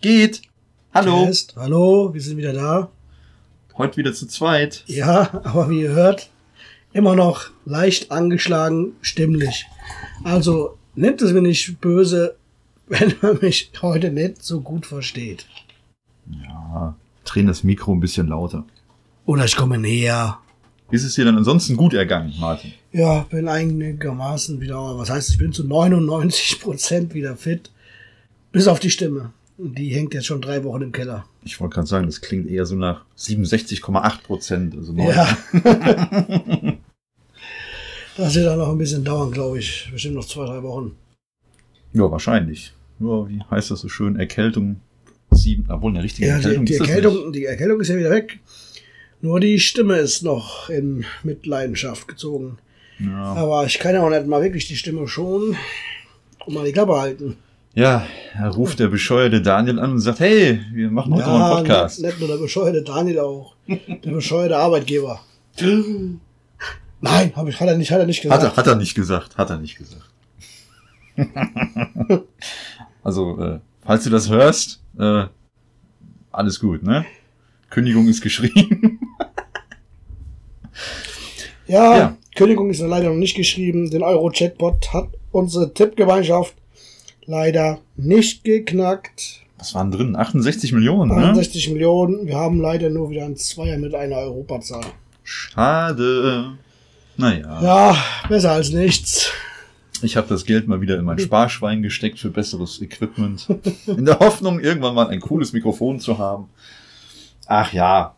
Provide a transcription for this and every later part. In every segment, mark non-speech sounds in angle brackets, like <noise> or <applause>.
Geht. Hallo. Test. Hallo, wir sind wieder da. Heute wieder zu zweit. Ja, aber wie ihr hört, immer noch leicht angeschlagen, stimmlich. Also nimmt es mir nicht böse, <laughs> wenn man mich heute nicht so gut versteht. Ja, drehen das Mikro ein bisschen lauter. Oder ich komme näher. Wie ist es dir denn ansonsten gut ergangen, Martin? Ja, bin einigermaßen wieder, was heißt, ich bin zu 99 Prozent wieder fit. Bis auf die Stimme. Die hängt jetzt schon drei Wochen im Keller. Ich wollte gerade sagen, das klingt eher so nach 67,8 Prozent. Also. Ja. <laughs> das wird dann noch ein bisschen dauern, glaube ich. Bestimmt noch zwei, drei Wochen. ja, wahrscheinlich. Ja, wie heißt das so schön? Erkältung. Sieben, obwohl eine richtige Ja, die, Erkältung die, ist das Erkältung, die Erkältung ist ja wieder weg. Nur die Stimme ist noch in Mitleidenschaft gezogen. Ja. Aber ich kann ja auch nicht mal wirklich die Stimme schonen und mal die Klappe halten. Ja, er ruft der bescheuerte Daniel an und sagt, hey, wir machen heute noch einen Podcast. Nicht, nicht nur der bescheuerte Daniel auch. Der bescheuerte Arbeitgeber. Nein, hab ich, hat er nicht, hat er nicht Hat gesagt. er, hat er nicht gesagt, hat er nicht gesagt. <laughs> also, äh, falls du das hörst, äh, alles gut, ne? Kündigung ist geschrieben. Ja, Ja. Kündigung ist leider noch nicht geschrieben. Den Euro-Chatbot hat unsere Tippgemeinschaft leider nicht geknackt. Was waren drin? 68 Millionen, ne? 61 Millionen. Wir haben leider nur wieder ein Zweier mit einer Europazahl. Schade. Naja, Ja, besser als nichts. ich habe das Geld mal wieder in mein Sparschwein gesteckt für besseres Equipment. In der Hoffnung, irgendwann mal ein cooles Mikrofon zu haben. Ach ja,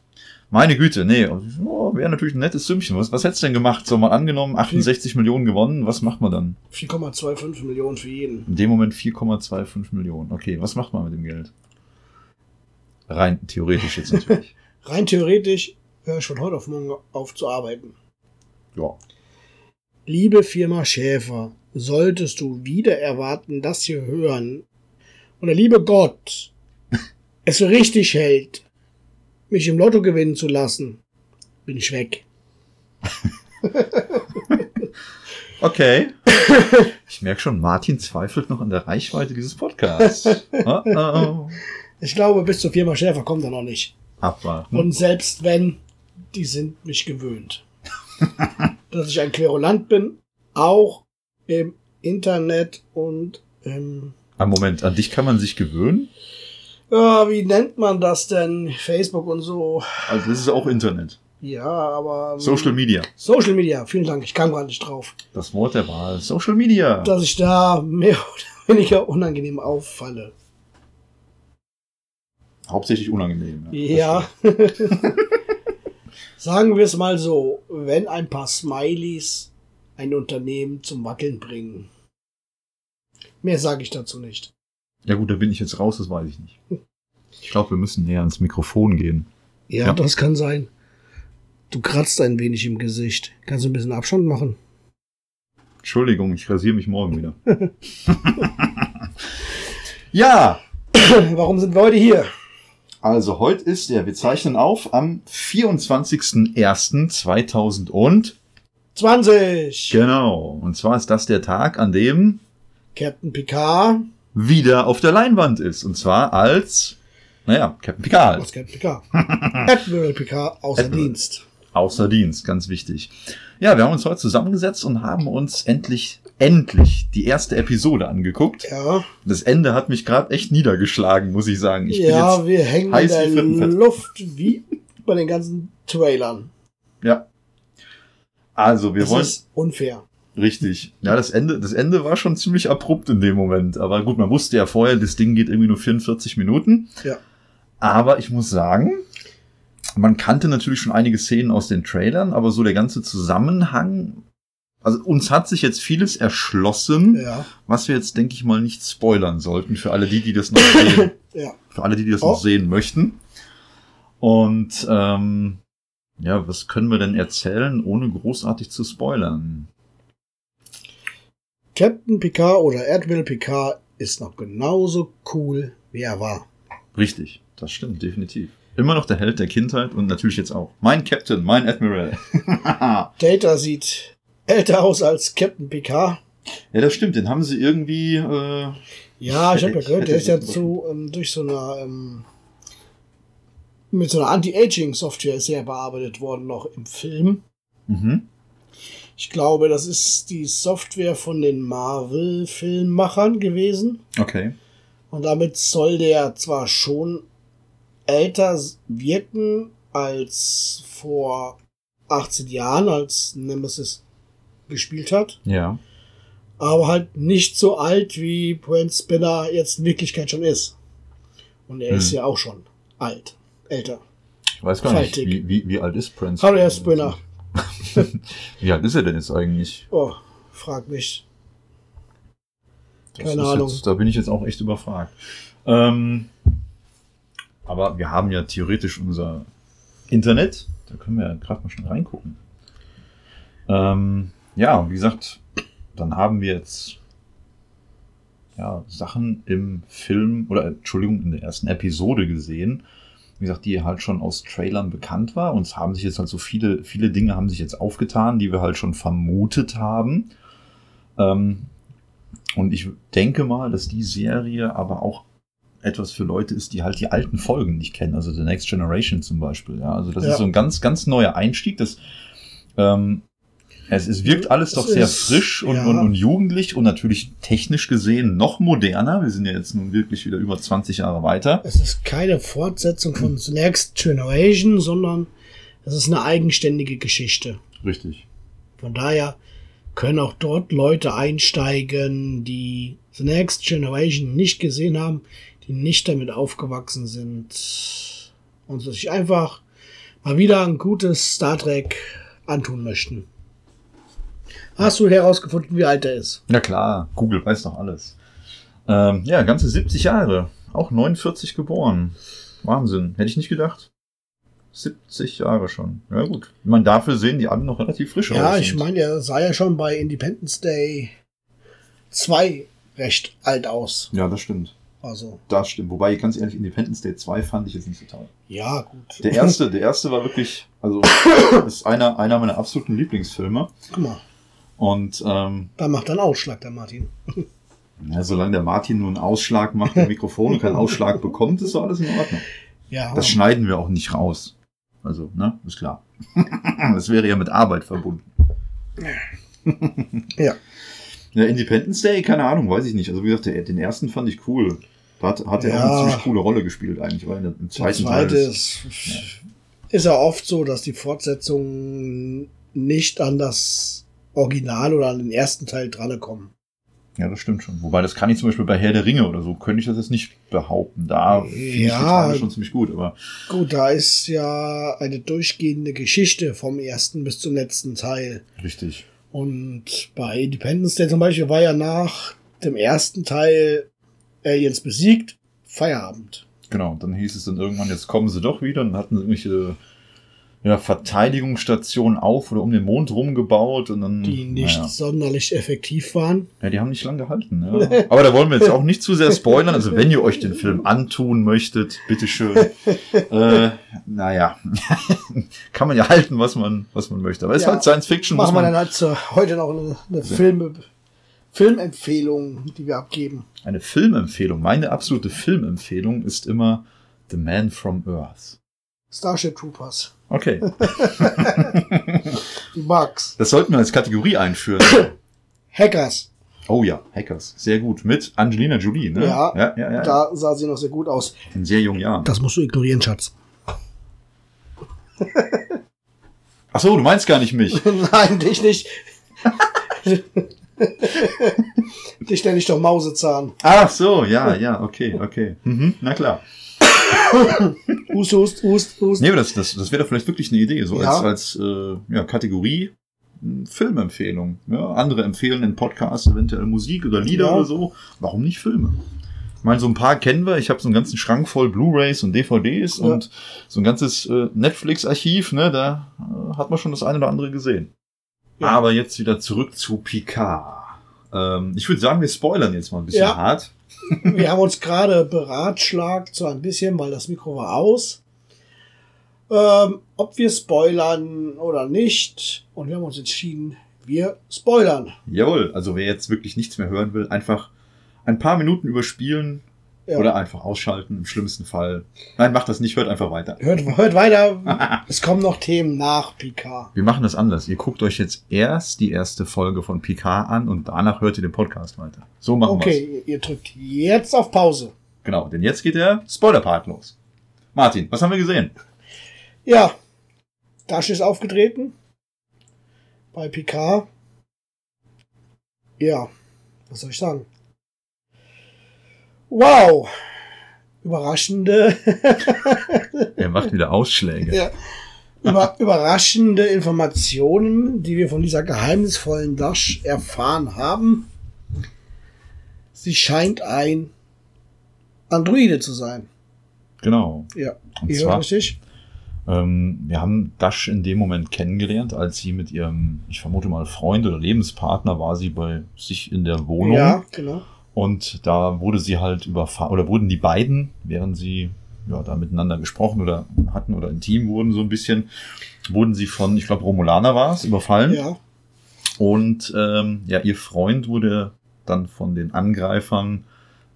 meine Güte, nee, oh, wäre natürlich ein nettes Sümmchen. Was, was hättest du denn gemacht? So mal angenommen, 68 Millionen gewonnen, was macht man dann? 4,25 Millionen für jeden. In dem Moment 4,25 Millionen. Okay, was macht man mit dem Geld? Rein theoretisch jetzt natürlich. <laughs> Rein theoretisch höre ich von heute auf morgen auf zu arbeiten. ja. Liebe Firma Schäfer, solltest du wieder erwarten, das hier hören, oder liebe Gott, <laughs> es für richtig hält, mich im Lotto gewinnen zu lassen, bin ich weg. <laughs> Okay. Ich merke schon, Martin zweifelt noch an der Reichweite dieses Podcasts. <laughs> Oh, oh. Ich glaube, bis zur Firma Schäfer kommt er noch nicht. Abwarten. Und selbst wenn, die sind mich gewöhnt. <laughs> Dass ich ein Querulant bin, auch im Internet und im, Ein Moment, an dich kann man sich gewöhnen? Ja, wie nennt man das denn? Facebook und so. Also das ist auch Internet. Ja, aber. ähm, Social Media. Social Media, vielen Dank, ich kam gerade nicht drauf. Das Wort der Wahl. Social Media. Dass ich da mehr oder weniger unangenehm auffalle. Hauptsächlich unangenehm. Ja. <laughs> Sagen wir es mal so, wenn ein paar Smileys ein Unternehmen zum Wackeln bringen. Mehr sage ich dazu nicht. Ja gut, da bin ich jetzt raus, das weiß ich nicht. Ich glaube, wir müssen näher ans Mikrofon gehen. Ja, Ja. das kann sein. Du kratzt ein wenig im Gesicht. Kannst du ein bisschen Abstand machen? Entschuldigung, ich rasiere mich morgen wieder. <laughs> ja, <coughs> Warum sind wir heute hier? also heute ist der, wir zeichnen auf am 24.01.2000 und 20. genau. Und zwar ist das der Tag, an dem Captain Picard. Wieder auf der Leinwand ist. Und zwar als, naja, Captain Picard. Was Captain Picard? <laughs> Admiral Picard außer Admiral. Dienst. Außer Dienst, ganz wichtig. Ja, wir haben uns heute zusammengesetzt und haben uns endlich, endlich die erste Episode angeguckt. Ja, Das Ende hat mich gerade echt niedergeschlagen, muss ich sagen. Ich ja bin wir hängen in heiß der wie Frittenfett. Luft wie <laughs> bei den ganzen Trailern. jetzt, ja. Also, wir Das wollen, ist unfair. Richtig. Ja, das Ende, das Ende war schon ziemlich abrupt in dem Moment. Aber gut, man wusste ja vorher, das Ding geht irgendwie nur 44 Minuten. Ja. Aber ich muss sagen, man kannte natürlich schon einige Szenen aus den Trailern, aber so der ganze Zusammenhang, also uns hat sich jetzt vieles erschlossen, Ja, was wir jetzt, denke ich mal, nicht spoilern sollten für alle die, die das noch sehen, <laughs> ja. für alle die, die das Oh. noch sehen möchten. Und ähm, ja, was können wir denn erzählen, ohne großartig zu spoilern? Captain Picard oder Admiral Picard ist noch genauso cool, wie er war. Richtig, das stimmt, definitiv. Immer noch der Held der Kindheit und natürlich jetzt auch. Mein Captain, mein Admiral. <laughs> Data sieht älter aus als Captain Picard. ja, das stimmt, den haben sie irgendwie, äh, Ja, ich habe ja gehört, der ist ja zu, ähm, durch so eine, ähm, mit so einer Anti-Aging-Software ja bearbeitet worden noch im Film. Mhm. Ich glaube, das ist die Software von den Marvel-Filmmachern gewesen. Okay. Und damit soll der zwar schon älter wirken als vor 18 Jahren, als Nemesis gespielt hat, Ja. aber halt nicht so alt, wie Brent Spinner jetzt in Wirklichkeit schon ist. Und er Hm. ist ja auch schon alt, älter. Ich weiß gar nicht, Faltig. wie, wie, wie alt ist Prince? Hallo, Herr Spinner. <laughs> Wie alt ist er denn jetzt eigentlich? Oh, frag mich. Keine Ahnung. Jetzt, da bin ich jetzt auch echt überfragt. Ähm, aber wir haben ja theoretisch unser Internet. Da können wir ja gerade mal schon reingucken. Ähm, ja, wie gesagt, dann haben wir jetzt ja, Sachen im Film oder Entschuldigung, in der ersten Episode gesehen. Wie gesagt, die halt schon aus Trailern bekannt war. Und es haben sich jetzt halt so viele, viele Dinge haben sich jetzt aufgetan, die wir halt schon vermutet haben. Ähm, und ich denke mal, dass die Serie aber auch etwas für Leute ist, die halt die alten Folgen nicht kennen. Also The Next Generation zum Beispiel. Ja, also das Ja. ist so ein ganz, ganz neuer Einstieg. Das, ähm, es, es wirkt alles Es doch sehr ist- frisch und, ja. und, und jugendlich und natürlich technisch gesehen noch moderner. Wir sind ja jetzt nun wirklich wieder über 20 Jahre weiter. Es ist keine Fortsetzung von The Next Generation, sondern es ist eine eigenständige Geschichte. Richtig. Von daher können auch dort Leute einsteigen, die The Next Generation nicht gesehen haben, die nicht damit aufgewachsen sind und sich einfach mal wieder ein gutes Star Trek antun möchten. Hast du herausgefunden, wie alt er ist? Ja klar, Google weiß doch alles. Ähm, ja, ganze 70 Jahre. Auch 49 geboren. Wahnsinn. Hätte ich nicht gedacht. 70 Jahre schon. Ja gut. Ich meine, dafür sehen die alle noch relativ frisch aus. Ja, ich meine, er sah ja schon bei Independence Day 2 recht alt aus. Ja, das stimmt. Also, Das stimmt. Wobei, ganz ehrlich, Independence Day 2 fand ich jetzt nicht so toll. ja, gut. Der erste, der erste war wirklich, also, <coughs> ist einer, einer meiner absoluten Lieblingsfilme. Guck mal, Und, ähm, da macht einen Ausschlag, der Martin. <laughs> ja, solange der Martin nur einen Ausschlag macht im Mikrofon und keinen Ausschlag <laughs> bekommt, ist so alles in Ordnung. Ja, Das schneiden wir auch nicht raus. Also, ne, ist klar. <laughs> das wäre ja mit Arbeit verbunden. Ja. Ja, Independence Day, keine Ahnung, weiß ich nicht. Also, wie gesagt, den ersten fand ich cool. Da hat, hat er auch Ja. eine ziemlich coole Rolle gespielt, eigentlich, weil im zweiten zweite Teil. ist, ist ja oft so, dass die Fortsetzungen nicht an das Original oder an den ersten Teil drankommen. Ja, das stimmt schon. Wobei, das kann ich zum Beispiel bei Herr der Ringe oder so, könnte ich das jetzt nicht behaupten. Da finde ich die schon ziemlich gut, aber Gut, da ist ja eine durchgehende Geschichte vom ersten bis zum letzten Teil. richtig. Und bei Independence Day zum Beispiel war ja nach dem ersten Teil Aliens besiegt, Feierabend. Genau, dann hieß es dann irgendwann, jetzt kommen sie doch wieder und hatten irgendwelche ja, Verteidigungsstationen auf oder um den Mond rumgebaut und dann. Die nicht naja. sonderlich effektiv waren. Ja, die haben nicht lang gehalten. Ja. Aber da wollen wir jetzt auch nicht zu sehr spoilern. Also wenn ihr euch den Film antun möchtet, bitteschön. <laughs> äh, naja, <laughs> kann man ja halten, was man, was man möchte. Aber es ist Ja. halt Science Fiction. Machen wir dann halt zu, heute noch eine, eine Film, Filmempfehlung, die wir abgeben. eine Filmempfehlung. Meine absolute Filmempfehlung ist immer The Man from Earth. Starship Troopers. Okay, <laughs> Die Bugs. das sollten wir als Kategorie einführen. <coughs> Hackers. Oh ja, Hackers. Sehr gut. Mit Angelina Jolie, ne? Ja. ja, ja. ja. Da sah sie noch sehr gut aus. In sehr jungen Jahren. Das musst du ignorieren, Schatz. <laughs> Ach so, du meinst gar nicht mich. <laughs> Nein, dich nicht. dich nenne ich doch Mausezahn. Ach so, ja, ja, okay, okay. Mhm, na klar. <laughs> Hust, hust, hust, hust. Nee, aber das, das, das wäre doch vielleicht wirklich eine Idee, so Ja. als, als äh, ja, Kategorie mh, Filmempfehlung. Ja, andere empfehlen in Podcasts eventuell Musik oder Lieder Ja. oder so. Warum nicht Filme? Ich meine, so ein paar kennen wir. Ich habe so einen ganzen Schrank voll Blu-rays und DVDs Ja. und so ein ganzes äh, Netflix-Archiv. Ne, da äh, hat man schon das eine oder andere gesehen. Aber jetzt wieder zurück zu Picard. Ähm, ich würde sagen, wir spoilern jetzt mal ein bisschen hart. Wir haben uns gerade beratschlagt, so ein bisschen, weil das Mikro war aus, ähm, ob wir spoilern oder nicht. Und wir haben uns entschieden, wir spoilern. Jawohl, also wer jetzt wirklich nichts mehr hören will, einfach ein paar Minuten überspielen Ja. oder einfach ausschalten, im schlimmsten Fall. Nein, macht das nicht, hört einfach weiter. Hört, hört weiter. <laughs> es kommen noch Themen nach Picard. Wir machen das anders. Ihr guckt euch jetzt erst die erste Folge von Picard an und danach hört ihr den Podcast weiter. So machen wir's. Okay, ihr drückt jetzt auf Pause. Genau, denn jetzt geht der Spoiler-Part los. Martin, was haben wir gesehen? Ja, Dash ist aufgetreten. Bei Picard. Ja, was soll ich sagen? Wow! Überraschende, Er macht wieder Ausschläge. ja, über, überraschende Informationen, die wir von dieser geheimnisvollen Dash erfahren haben. Sie scheint ein Androide zu sein. Genau. Ja, Und zwar- richtig. Ähm, wir haben Dash in dem Moment kennengelernt, als sie mit ihrem, ich vermute mal, Freund oder Lebenspartner war sie bei sich in der Wohnung. Ja, genau. Und da wurde sie halt überfahren, oder wurden die beiden, während sie ja, da miteinander gesprochen oder hatten oder intim wurden so ein bisschen, wurden sie von, ich glaube, Romulaner war es, überfallen. Ja, Und ähm, ja, ihr Freund wurde dann von den Angreifern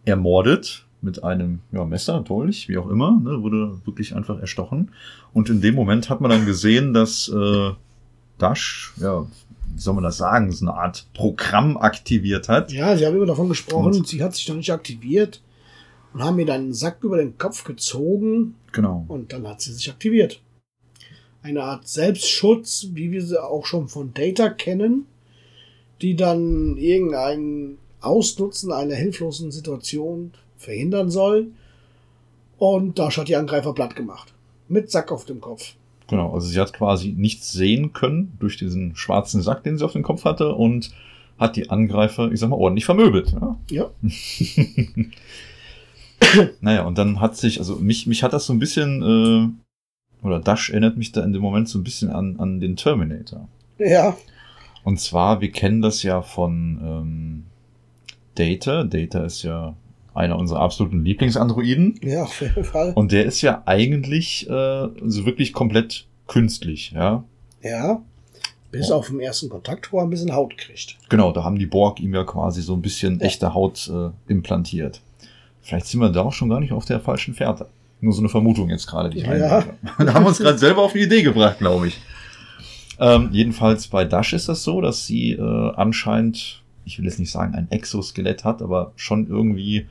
ermordet mit einem ja, Messer, Dolch, wie auch immer, ne, wurde wirklich einfach erstochen. Und in dem Moment hat man dann gesehen, dass äh, Dash, ja, wie soll man das sagen, so eine Art Programm aktiviert hat. Ja, sie haben immer davon gesprochen, Und- sie hat sich noch nicht aktiviert und haben mir dann einen Sack über den Kopf gezogen Genau. und dann hat sie sich aktiviert. Eine Art Selbstschutz, wie wir sie auch schon von Data kennen, die dann irgendein Ausnutzen einer hilflosen Situation verhindern soll. Und Dash hat die Angreifer platt gemacht. Mit Sack auf dem Kopf. Genau, also sie hat quasi nichts sehen können durch diesen schwarzen Sack, den sie auf dem Kopf hatte und hat die Angreifer, ich sag mal, ordentlich vermöbelt. Ja? Ja. <laughs> naja, und dann hat sich, also mich, mich hat das so ein bisschen, äh, oder Dash erinnert mich da in dem Moment so ein bisschen an, an den Terminator. Ja, Und zwar, wir kennen das ja von ähm, Data. Data ist ja einer unserer absoluten Lieblingsandroiden. ja, auf jeden Fall. Und der ist ja eigentlich äh, so wirklich komplett künstlich, ja. Ja. Bis auf den ersten Kontakt, wo er ein bisschen Haut kriegt. Genau, da haben die Borg ihm ja quasi so ein bisschen Ja. echte Haut äh, implantiert. Vielleicht sind wir da auch schon gar nicht auf der falschen Fährte. Nur so eine Vermutung jetzt gerade, die ich Ja. einwerfe. <laughs> Da haben wir uns gerade selber auf eine Idee gebracht, glaube ich. Ähm, jedenfalls bei Dash ist das so, dass sie äh, anscheinend, ich will jetzt nicht sagen, ein Exoskelett hat, aber schon irgendwie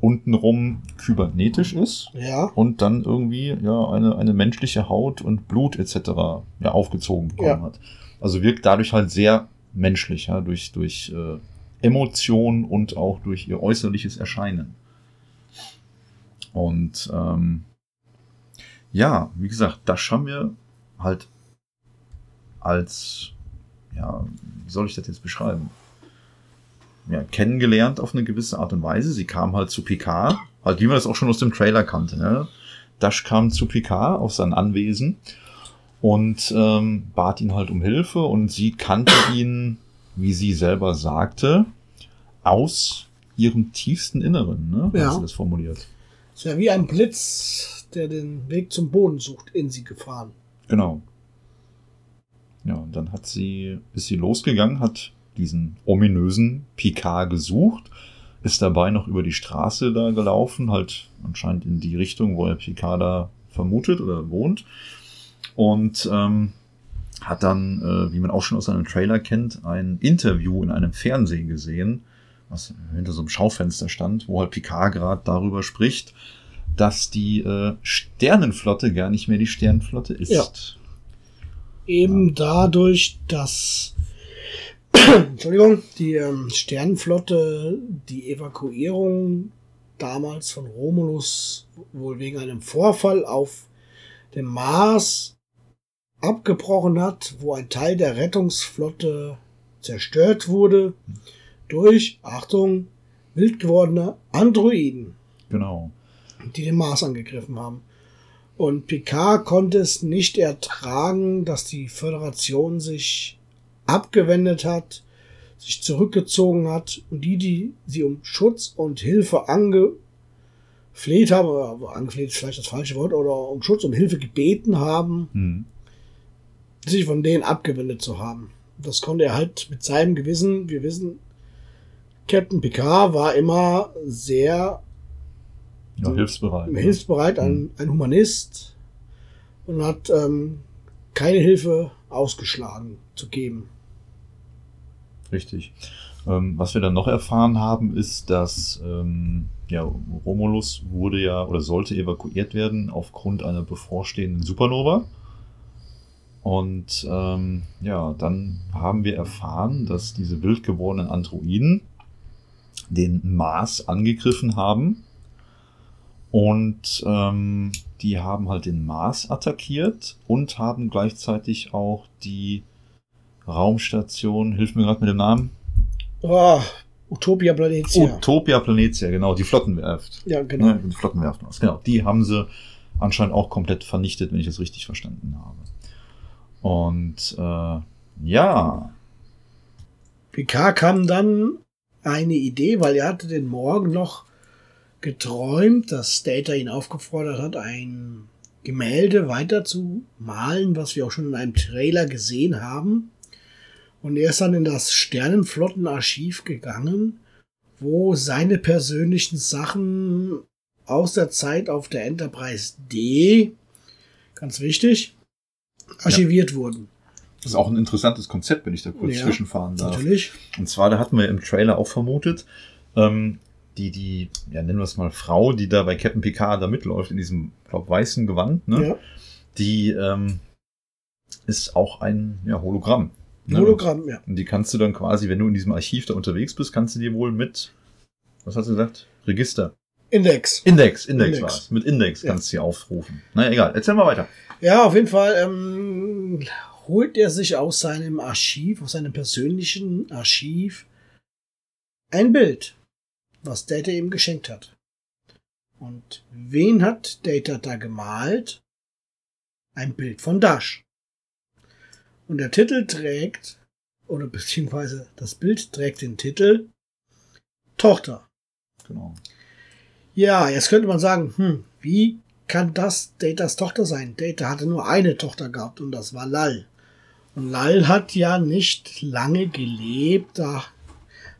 untenrum kybernetisch ist Ja. und dann irgendwie ja eine, eine menschliche Haut und Blut etc. ja aufgezogen bekommen Ja. hat. Also wirkt dadurch halt sehr menschlich, ja, durch, durch äh, Emotion und auch durch ihr äußerliches Erscheinen. Und ähm, ja, wie gesagt, das haben wir halt als, ja, wie soll ich das jetzt beschreiben? Ja, kennengelernt auf eine gewisse Art und Weise. Sie kam halt zu Picard, halt wie man das auch schon aus dem Trailer kannte. Ne? Dash kam zu Picard auf sein Anwesen und ähm, bat ihn halt um Hilfe und sie kannte ihn, wie sie selber sagte, aus ihrem tiefsten Inneren, ne? Ja. Hat sie das formuliert. Ist ja wie ein Blitz, der den Weg zum Boden sucht, in sie gefahren. Genau. Ja, und dann hat sie, ist sie losgegangen, hat diesen ominösen Picard gesucht, ist dabei noch über die Straße da gelaufen, halt anscheinend in die Richtung, wo er Picard da vermutet oder wohnt. Und ähm, hat dann, äh, wie man auch schon aus einem Trailer kennt, ein Interview in einem Fernsehen gesehen, was hinter so einem Schaufenster stand, wo halt Picard gerade darüber spricht, dass die äh, Sternenflotte gar nicht mehr die Sternenflotte ist. Ja. Eben dadurch, dass Entschuldigung, die ähm, Sternenflotte die Evakuierung damals von Romulus wohl wegen einem Vorfall auf dem Mars abgebrochen hat, wo ein Teil der Rettungsflotte zerstört wurde durch, Achtung, wild gewordene Androiden Genau. die den Mars angegriffen haben. Und Picard konnte es nicht ertragen, dass die Föderation sich abgewendet hat, sich zurückgezogen hat und die, die sie um Schutz und Hilfe angefleht haben, oder angefleht ist vielleicht das falsche Wort, oder um Schutz und Hilfe gebeten haben, Hm. sich von denen abgewendet zu haben. Das konnte er halt mit seinem Gewissen, wir wissen, Captain Picard war immer sehr Ja, hilfsbereit. ne? hilfsbereit, ein, ein Humanist und hat ähm, keine Hilfe ausgeschlagen zu geben. Richtig. Ähm, was wir dann noch erfahren haben, ist, dass ähm, ja, Romulus wurde ja oder sollte evakuiert werden aufgrund einer bevorstehenden Supernova. Und ähm, ja, dann haben wir erfahren, dass diese wild gewordenen Androiden den Mars angegriffen haben. Und ähm, die haben halt den Mars attackiert und haben gleichzeitig auch die Raumstation, hilf mir gerade mit dem Namen, Oh, Utopia Planetia. Utopia Planetia, genau, die Flottenwerft. ja, genau. Ne, die Flottenwerft genau. Die haben sie anscheinend auch komplett vernichtet, wenn ich das richtig verstanden habe. Und äh, ja, Picard kam dann eine Idee, weil er hatte den Morgen noch geträumt, dass Data ihn aufgefordert hat, ein Gemälde weiter zu malen, was wir auch schon in einem Trailer gesehen haben. Und er ist dann in das Sternenflottenarchiv gegangen, wo seine persönlichen Sachen aus der Zeit auf der Enterprise D, ganz wichtig, archiviert wurden. das ist auch ein interessantes Konzept, wenn ich da kurz Ja, zwischenfahren darf. Natürlich. Und zwar, da hatten wir im Trailer auch vermutet, ähm, die, die, ja, nennen wir es mal Frau, die da bei Captain Picard da mitläuft, in diesem, glaub, weißen Gewand, ne? Ja. Die ähm, ist auch ein ja, Hologramm. Ne? Hologramm, ja. Und die kannst du dann quasi, wenn du in diesem Archiv da unterwegs bist, kannst du dir wohl mit, was hast du gesagt? Register. Index. Index, Index, Index. war es. Mit Index Ja. kannst du sie aufrufen. Naja, egal. Erzähl mal weiter. Ja, auf jeden Fall ähm, holt er sich aus seinem Archiv, aus seinem persönlichen Archiv, ein Bild, was Data ihm geschenkt hat. Und wen hat Data da gemalt? Ein Bild von Dash. Und der Titel trägt, oder beziehungsweise das Bild trägt den Titel Tochter. Genau. Ja, jetzt könnte man sagen, hm, wie kann das Datas Tochter sein? Data hatte nur eine Tochter gehabt und das war Lal. Und Lal hat ja nicht lange gelebt, da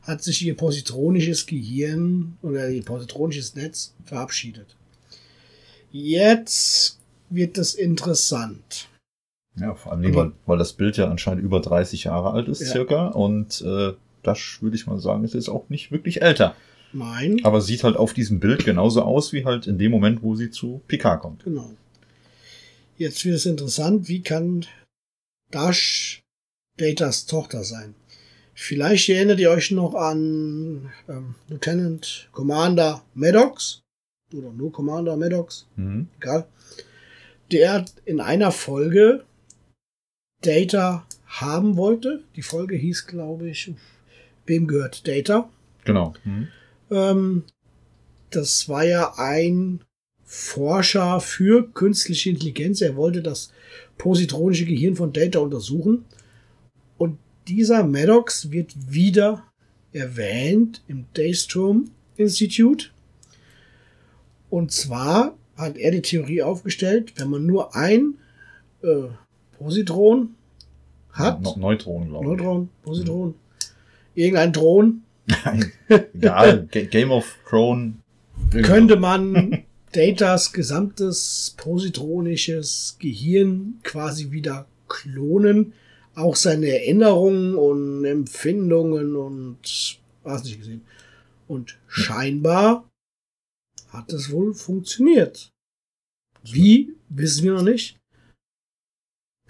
hat sich ihr positronisches Gehirn oder ihr positronisches Netz verabschiedet. Jetzt wird es interessant. Ja, vor allem, Aber- weil, weil das Bild ja anscheinend über 30 Jahre alt ist, Ja. circa. Und äh, das würde ich mal sagen, ist jetzt auch nicht wirklich älter. Mein, Aber sieht halt auf diesem Bild genauso aus, wie halt in dem Moment, wo sie zu Picard kommt. genau. Jetzt wird es interessant, wie kann Dash Datas Tochter sein? Vielleicht erinnert ihr euch noch an ähm, Lieutenant Commander Maddox oder nur Commander Maddox, Mhm. egal. Der in einer Folge Data haben wollte. Die Folge hieß, glaube ich, wem gehört Data? Genau. Mhm. Ähm, das war ja ein Forscher für künstliche Intelligenz. Er wollte das positronische Gehirn von Data untersuchen. Und dieser Maddox wird wieder erwähnt im Daystrom Institute. Und zwar hat er die Theorie aufgestellt, wenn man nur ein äh, Positron hat, Ja, Ne- Neutronen, glaube ich. Neutron, Positron, irgendein Thron, Nein, egal. <laughs> Ga- Game of Thrones. könnte man <laughs> Datas gesamtes positronisches Gehirn quasi wieder klonen. Auch seine Erinnerungen und Empfindungen und was nicht gesehen. Und scheinbar hat es wohl funktioniert. Wie, wissen wir noch nicht.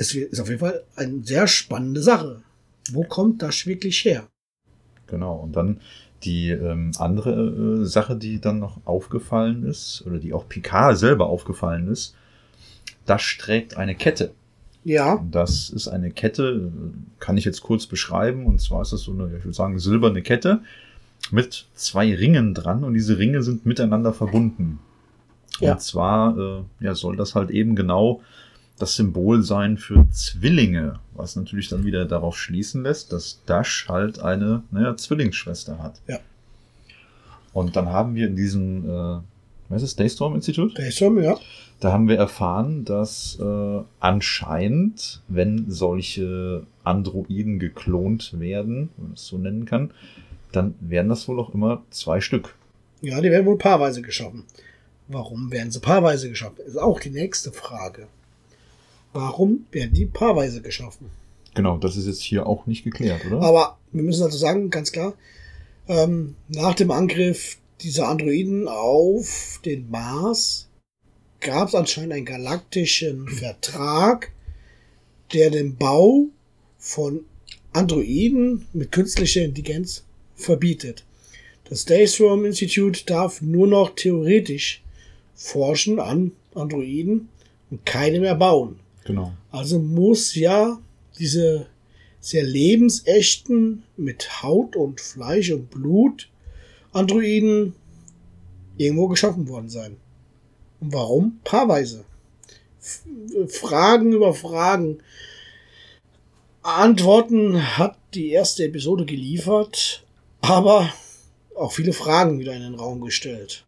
Es ist auf jeden Fall eine sehr spannende Sache. Wo kommt das wirklich her? Genau. Und dann die ähm, andere äh, Sache, die dann noch aufgefallen ist, oder die auch Picard selber aufgefallen ist, das trägt eine Kette. Ja, Das ist eine Kette, äh, kann ich jetzt kurz beschreiben. Und zwar ist das so eine, ich würde sagen, silberne Kette mit zwei Ringen dran und diese Ringe sind miteinander verbunden. Ja. Und zwar äh, ja, soll das halt eben genau das Symbol sein für Zwillinge, was natürlich dann wieder darauf schließen lässt, dass Dash halt eine naja, Zwillingsschwester hat. Ja. Und dann haben wir in diesem, äh, was ist das, Daystorm Institut? Daystrom, ja. Da haben wir erfahren, dass äh, anscheinend, wenn solche Androiden geklont werden, wenn man es so nennen kann, dann werden das wohl auch immer zwei Stück. Ja, die werden wohl paarweise geschaffen. Warum werden sie paarweise geschaffen? Ist auch die nächste Frage. Warum werden die paarweise geschaffen? Genau, das ist jetzt hier auch nicht geklärt, oder? Aber wir müssen also sagen, ganz klar, ähm, nach dem Angriff dieser Androiden auf den Mars gab es anscheinend einen galaktischen Vertrag, der den Bau von Androiden mit künstlicher Intelligenz verbietet. Das Daystrom Institute darf nur noch theoretisch forschen an Androiden und keine mehr bauen. Genau. Also muss ja diese sehr lebensechten mit Haut und Fleisch und Blut Androiden irgendwo geschaffen worden sein. Und warum? Paarweise. F Fragen über Fragen. Antworten hat die erste Episode geliefert, aber auch viele Fragen wieder in den Raum gestellt.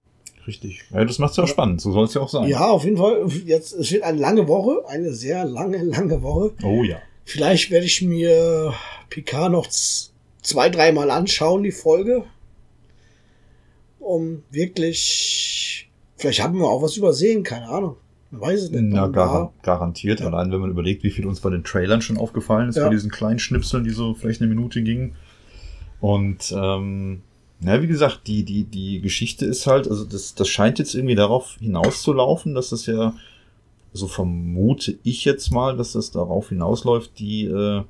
Richtig. Ja, das macht es ja auch spannend. So soll es ja auch sein. Ja, auf jeden Fall. Jetzt, es wird eine lange Woche, eine sehr lange, lange Woche. Oh ja. Vielleicht werde ich mir Picard noch zwei, dreimal anschauen, die Folge. Um wirklich, vielleicht haben wir auch was übersehen, keine Ahnung. Man weiß es nicht. Na, gar, garantiert. Ja. Allein wenn man überlegt, wie viel uns bei den Trailern schon aufgefallen ist, Ja. bei diesen kleinen Schnipseln, die so vielleicht eine Minute gingen. Und ähm, na, wie gesagt, die, die, die Geschichte ist halt, also das, das scheint jetzt irgendwie darauf hinauszulaufen, dass das ja, so vermute ich jetzt mal, dass das darauf hinausläuft, die äh,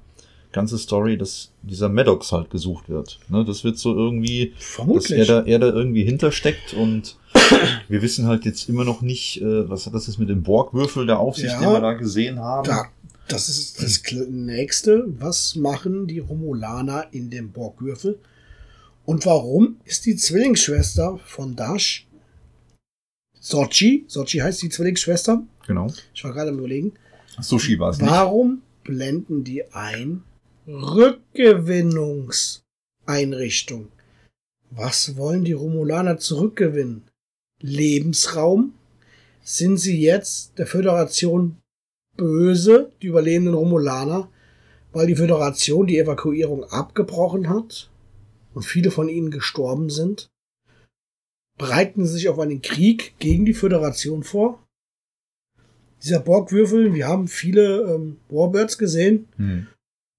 ganze Story, dass dieser Maddox halt gesucht wird. Ne, das wird so irgendwie, dass er Vermutlich. da, er da irgendwie hintersteckt und wir wissen halt jetzt immer noch nicht, äh, was hat das jetzt mit dem Borgwürfel da auf sich, Ja. den wir da gesehen haben. Da, das ist das nächste. Was machen die Romulaner in dem Borgwürfel? Und warum ist die Zwillingsschwester von Dash Sochi? Sochi heißt die Zwillingsschwester. Genau. Ich war gerade am überlegen. Sushi war es nicht. Warum blenden die ein Rückgewinnungseinrichtung? Was wollen die Romulaner zurückgewinnen? Lebensraum? Sind sie jetzt der Föderation böse, die überlebenden Romulaner, weil die Föderation die Evakuierung abgebrochen hat und viele von ihnen gestorben sind? Bereiten sie sich auf einen Krieg gegen die Föderation vor? Dieser Borgwürfel, wir haben viele ähm, Warbirds gesehen, Hm.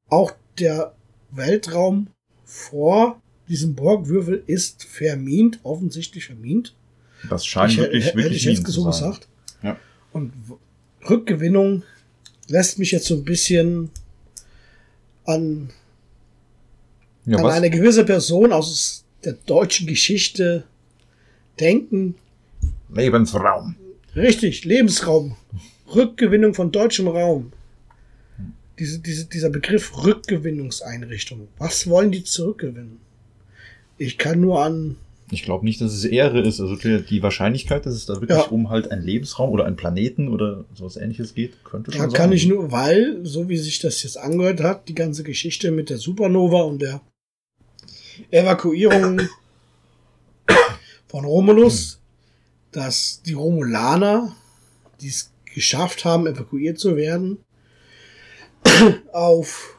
auch der Weltraum vor diesem Borgwürfel ist vermint, offensichtlich vermint. Das scheint Ich, wirklich, hätte wirklich ich jetzt so gesagt. Ja. Und Rückgewinnung lässt mich jetzt so ein bisschen an, Ja, an was? eine gewisse Person aus der deutschen Geschichte denken. Lebensraum. Richtig, Lebensraum. Rückgewinnung von deutschem Raum. Diese, diese, dieser Begriff Rückgewinnungseinrichtung. Was wollen die zurückgewinnen? Ich kann nur an Ich glaube nicht, dass es Ehre ist. Also die Wahrscheinlichkeit, dass es da wirklich Ja. um halt einen Lebensraum oder einen Planeten oder sowas ähnliches geht, könnte schon sein. kann ich nur, weil, so wie sich das jetzt angehört hat, die ganze Geschichte mit der Supernova und der Evakuierung von Romulus, dass die Romulaner, die es geschafft haben, evakuiert zu werden, auf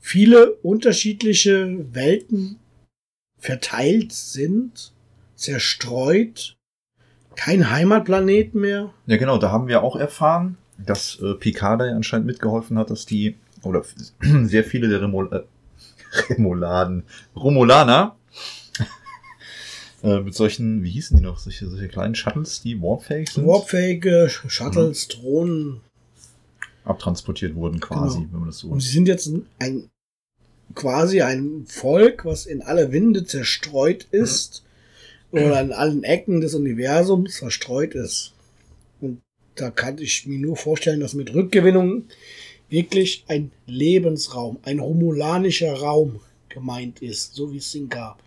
viele unterschiedliche Welten verteilt sind, zerstreut, kein Heimatplanet mehr. Ja, genau, da haben wir auch erfahren, dass äh, Picard da ja anscheinend mitgeholfen hat, dass die, oder <clears throat> sehr viele der Remol äh, Remoladen, Romulaner, äh, mit solchen, wie hießen die noch, solche, solche kleinen Shuttles, die warpfähig sind, Warpfähige Shuttles, Drohnen. abtransportiert wurden quasi, Genau. wenn man das so Und sie sind jetzt ein quasi ein Volk, was in alle Winde zerstreut ist oder in allen Ecken des Universums verstreut ist. Und da kann ich mir nur vorstellen, dass mit Rückgewinnung wirklich ein Lebensraum, ein romulanischer Raum gemeint ist, so wie es ihn gab.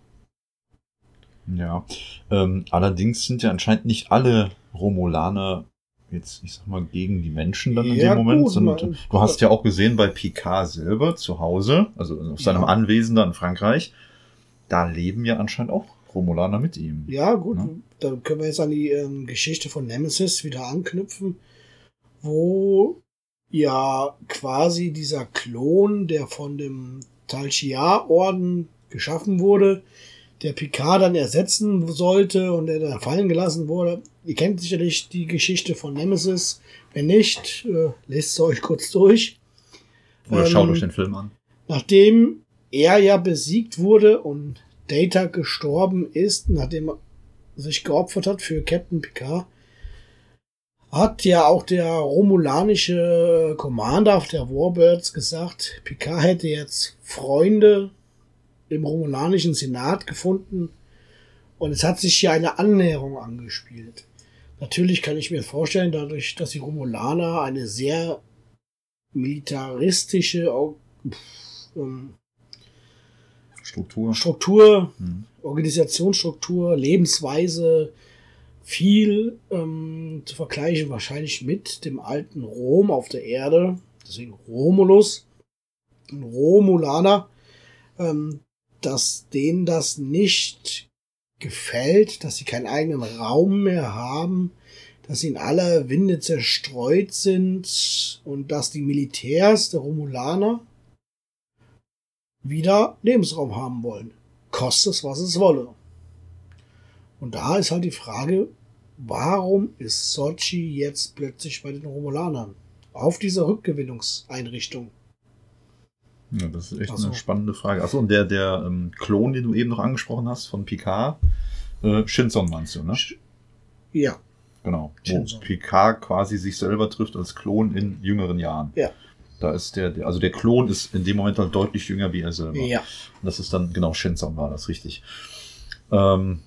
Ja, ähm, allerdings sind ja anscheinend nicht alle Romulaner jetzt, ich sag mal, gegen die Menschen dann in Ja, dem Moment. gut, sondern man- du hast ja auch gesehen bei Picard selber zu Hause, also auf seinem Ja. Anwesen da in Frankreich, da leben ja anscheinend auch Romulaner mit ihm. Ja, gut, Ja. da können wir jetzt an die ähm, Geschichte von Nemesis wieder anknüpfen, wo ja quasi dieser Klon, der von dem Tal Shiar-Orden geschaffen wurde, der Picard dann ersetzen sollte und der dann fallen gelassen wurde. Ihr kennt sicherlich die Geschichte von Nemesis. Wenn nicht, äh, lest es euch kurz durch. Oder Ähm, schaut euch den Film an. Nachdem er ja besiegt wurde und Data gestorben ist, nachdem er sich geopfert hat für Captain Picard, hat ja auch der romulanische Commander der Warbirds gesagt, Picard hätte jetzt Freunde im romulanischen Senat gefunden und es hat sich hier eine Annäherung angespielt. Natürlich kann ich mir vorstellen, dadurch, dass die Romulaner eine sehr militaristische ähm, Struktur. Struktur, Hm. Organisationsstruktur, Lebensweise viel ähm, zu vergleichen wahrscheinlich mit dem alten Rom auf der Erde, deswegen Romulus, ein Romulaner, ähm, dass denen das nicht gefällt, dass sie keinen eigenen Raum mehr haben, dass sie in aller Winde zerstreut sind und dass die Militärs der Romulaner wieder Lebensraum haben wollen. Koste es, was es wolle. Und da ist halt die Frage, warum ist Sochi jetzt plötzlich bei den Romulanern? Auf dieser Rückgewinnungseinrichtung. Ja, das ist echt so. eine spannende Frage. Achso, und der, der ähm, Klon, den du eben noch angesprochen hast, von Picard, äh, Shinson meinst du, ne? Ja, Genau. Wo Shinson. Picard quasi sich selber trifft als Klon in jüngeren Jahren. Ja. Da ist der, der, also der Klon ist in dem Moment halt deutlich jünger wie er selber. ja. Und das ist dann, genau, Shinson war das, richtig. Ähm,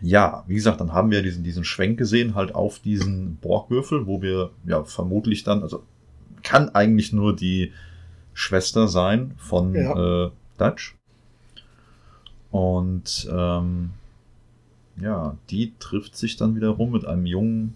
ja, wie gesagt, dann haben wir diesen, diesen Schwenk gesehen, halt auf diesen Borgwürfel, wo wir ja vermutlich dann, also kann eigentlich nur die Schwester sein von Ja. äh, Dutch. Und ähm, ja, die trifft sich dann wiederum mit einem jungen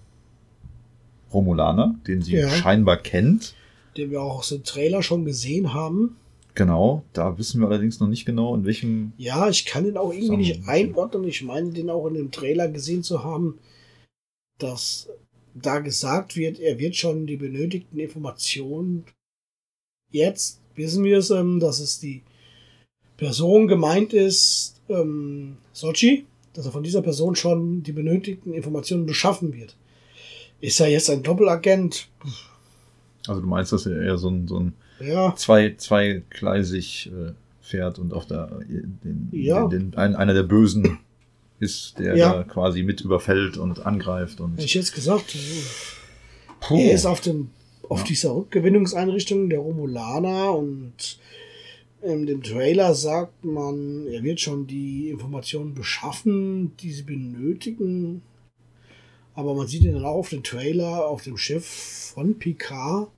Romulaner, den sie Ja. scheinbar kennt. Den wir auch aus dem Trailer schon gesehen haben. Genau, da wissen wir allerdings noch nicht genau, in welchem Ja, ich kann den auch irgendwie nicht einordnen. Ich meine, den auch in dem Trailer gesehen zu haben, dass da gesagt wird, er wird schon die benötigten Informationen. Jetzt wissen wir es, ähm, dass es die Person gemeint ist, ähm, Sochi, dass er von dieser Person schon die benötigten Informationen beschaffen wird. Ist er jetzt ein Doppelagent? Also du meinst, dass er eher so ein, so ein Ja, zwei, zweigleisig äh, fährt und auf der den, Ja. den, den, ein, einer der Bösen ist, der Ja. da quasi mit überfällt und angreift und hätte ich jetzt gesagt. Puh. Er ist auf dem auf Ja. dieser Rückgewinnungseinrichtung der Romulaner und in dem Trailer sagt man, er wird schon die Informationen beschaffen, die sie benötigen. Aber man sieht ihn dann auch auf dem Trailer auf dem Schiff von Picard.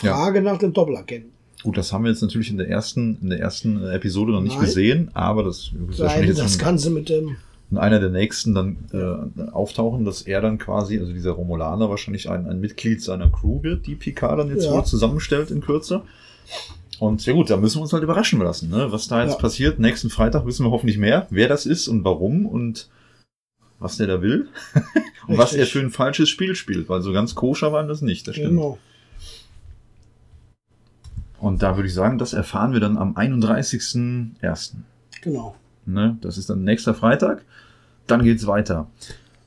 Frage nach dem Doppelagenten. Gut, das haben wir jetzt natürlich in der ersten, in der ersten Episode noch nicht Nein. gesehen, aber das Nein, das in, Ganze mit dem. in einer der nächsten dann äh, auftauchen, dass er dann quasi, also dieser Romulaner wahrscheinlich ein, ein Mitglied seiner Crew wird, die Picard dann jetzt Ja. wohl zusammenstellt in Kürze. Und ja gut, da müssen wir uns halt überraschen lassen, ne? was da jetzt Ja. passiert. Nächsten Freitag wissen wir hoffentlich mehr, wer das ist und warum und was der da will. <laughs> und was er Richtig. für ein falsches Spiel spielt, weil so ganz koscher war das nicht, das stimmt. Genau. Und da würde ich sagen, das erfahren wir dann am 31.01. Genau. Ne? Das ist dann nächster Freitag. Dann geht's weiter.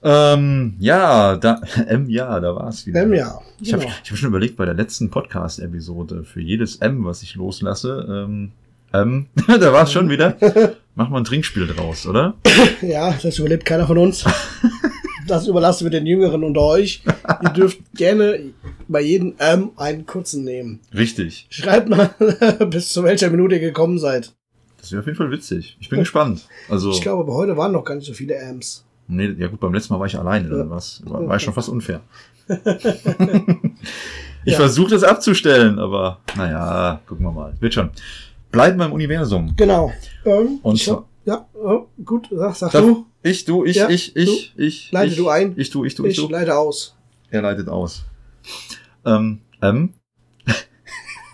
Ähm, ja, da, <laughs> ähm, ja, da war's wieder. Ähm, ja. Ich habe Genau. ich hab schon überlegt, bei der letzten Podcast-Episode, für jedes M, was ich loslasse, ähm, ähm, <laughs> da war's schon wieder. <laughs> Mach mal ein Trinkspiel draus, oder? Ja, das überlebt keiner von uns. Das überlassen wir den Jüngeren unter euch. Ihr <laughs> dürft gerne bei jedem M einen kurzen nehmen. Richtig. Schreibt mal, <laughs> bis zu welcher Minute ihr gekommen seid. Das wäre auf jeden Fall witzig. Ich bin gespannt. Also, Ich glaube, aber heute waren noch gar nicht so viele Ms. nee, ja gut, beim letzten Mal war ich alleine, dann war's, war, war schon fast unfair. <laughs> ich Ja. versuche das abzustellen, aber naja, gucken wir mal. Wird schon. Bleiben wir im Universum. Genau. Ähm, Und ich hab, ja, oh, gut, sag, sag Darf- du. Ich, du, ich, Ja, ich, ich, ich. Leite ich, du ein. Ich, du, ich, du, ich, Ich du. leite aus. Er leitet aus. Ähm, ähm.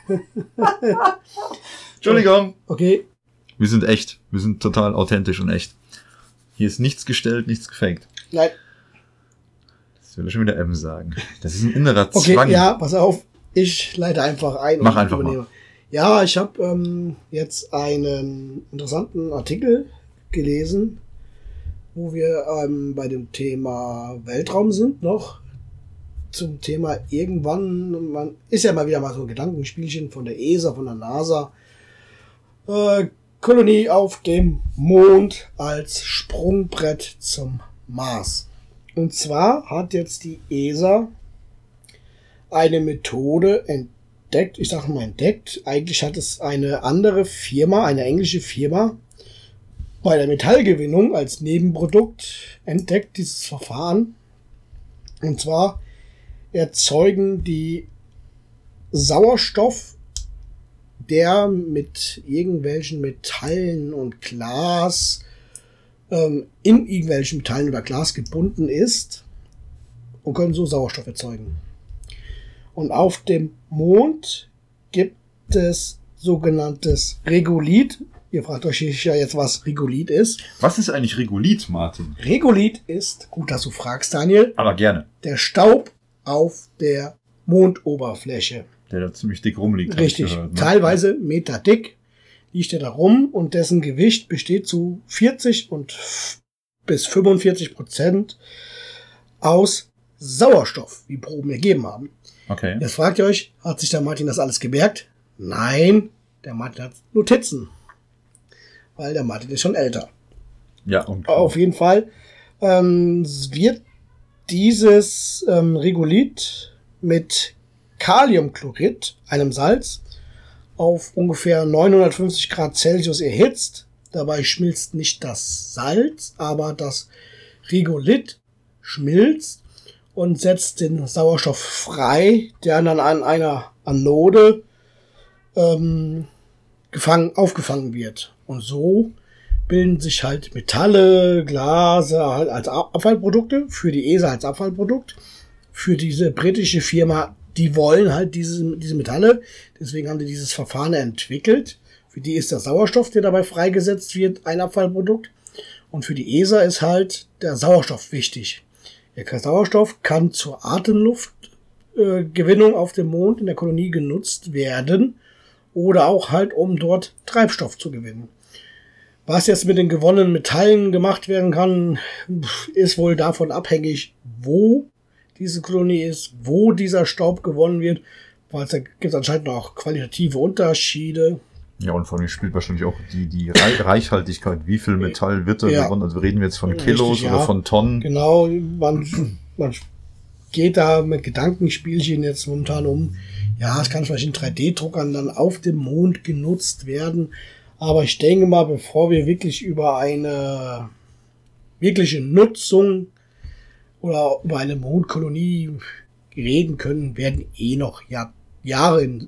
<laughs> Entschuldigung. Okay. Wir sind echt. Wir sind total authentisch und echt. Hier ist nichts gestellt, nichts gefaked. Nein. Das will ich schon wieder M sagen. Das ist ein innerer Okay, Zwang. ja, pass auf. Ich leite einfach ein Mach und einfach übernehme. Ja, ich habe ähm, jetzt einen interessanten Artikel gelesen, wo wir ähm, bei dem Thema Weltraum sind noch. Zum Thema irgendwann, man ist ja mal wieder mal so ein Gedankenspielchen von der ESA, von der NASA. Äh, Kolonie auf dem Mond als Sprungbrett zum Mars. Und zwar hat jetzt die ESA eine Methode entdeckt, ich sage mal entdeckt, eigentlich hat es eine andere Firma, eine englische Firma, bei der Metallgewinnung als Nebenprodukt entdeckt dieses Verfahren. Und zwar erzeugen die Sauerstoff, der mit irgendwelchen Metallen und Glas ähm, in irgendwelchen Metallen oder Glas gebunden ist und können so Sauerstoff erzeugen. Und auf dem Mond gibt es sogenanntes Regolith. Ihr fragt euch ja jetzt, was Regolith ist. Was ist eigentlich Regolith, Martin? Regolith ist, gut, dass du fragst, Daniel, Aber gerne. der Staub auf der Mondoberfläche. Der da ziemlich dick rumliegt. Richtig. gehört, ne? Teilweise Meter dick liegt er da rum und dessen Gewicht besteht zu 40 und bis 45 Prozent aus Sauerstoff, wie Proben ergeben haben. Okay. Jetzt fragt ihr euch, hat sich der Martin das alles gemerkt? Nein, der Martin hat Notizen. Weil der Martin ist schon älter. Ja, und Auf jeden Fall ähm, wird dieses ähm, Regolith mit Kaliumchlorid, einem Salz, auf ungefähr 950 Grad Celsius erhitzt. Dabei schmilzt nicht das Salz, aber das Regolith schmilzt und setzt den Sauerstoff frei, der dann an einer Anode ähm, gefangen, aufgefangen wird. Und so bilden sich halt Metalle, Glase halt als Ab- Abfallprodukte, für die ESA als Abfallprodukt, für diese britische Firma, die wollen halt diese, diese Metalle, deswegen haben die dieses Verfahren entwickelt. Für die ist der Sauerstoff, der dabei freigesetzt wird, ein Abfallprodukt. Und für die ESA ist halt der Sauerstoff wichtig. Der Sauerstoff kann zur Atemluftgewinnung äh, auf dem Mond in der Kolonie genutzt werden oder auch halt, um dort Treibstoff zu gewinnen. Was jetzt mit den gewonnenen Metallen gemacht werden kann, ist wohl davon abhängig, wo diese Kolonie ist, wo dieser Staub gewonnen wird, weil es gibt anscheinend auch qualitative Unterschiede. Ja, und vor allem spielt wahrscheinlich auch die, die Rei- <coughs> Reichhaltigkeit. Wie viel Metall wird da Ja. gewonnen? Also reden wir jetzt von Richtig, Kilos ja. oder von Tonnen? Genau, man, man geht da mit Gedankenspielchen jetzt momentan um. Ja, es kann vielleicht in 3D-Druckern dann auf dem Mond genutzt werden. Aber ich denke mal, bevor wir wirklich über eine wirkliche Nutzung oder über eine Mondkolonie reden können, werden eh noch Jahr, Jahre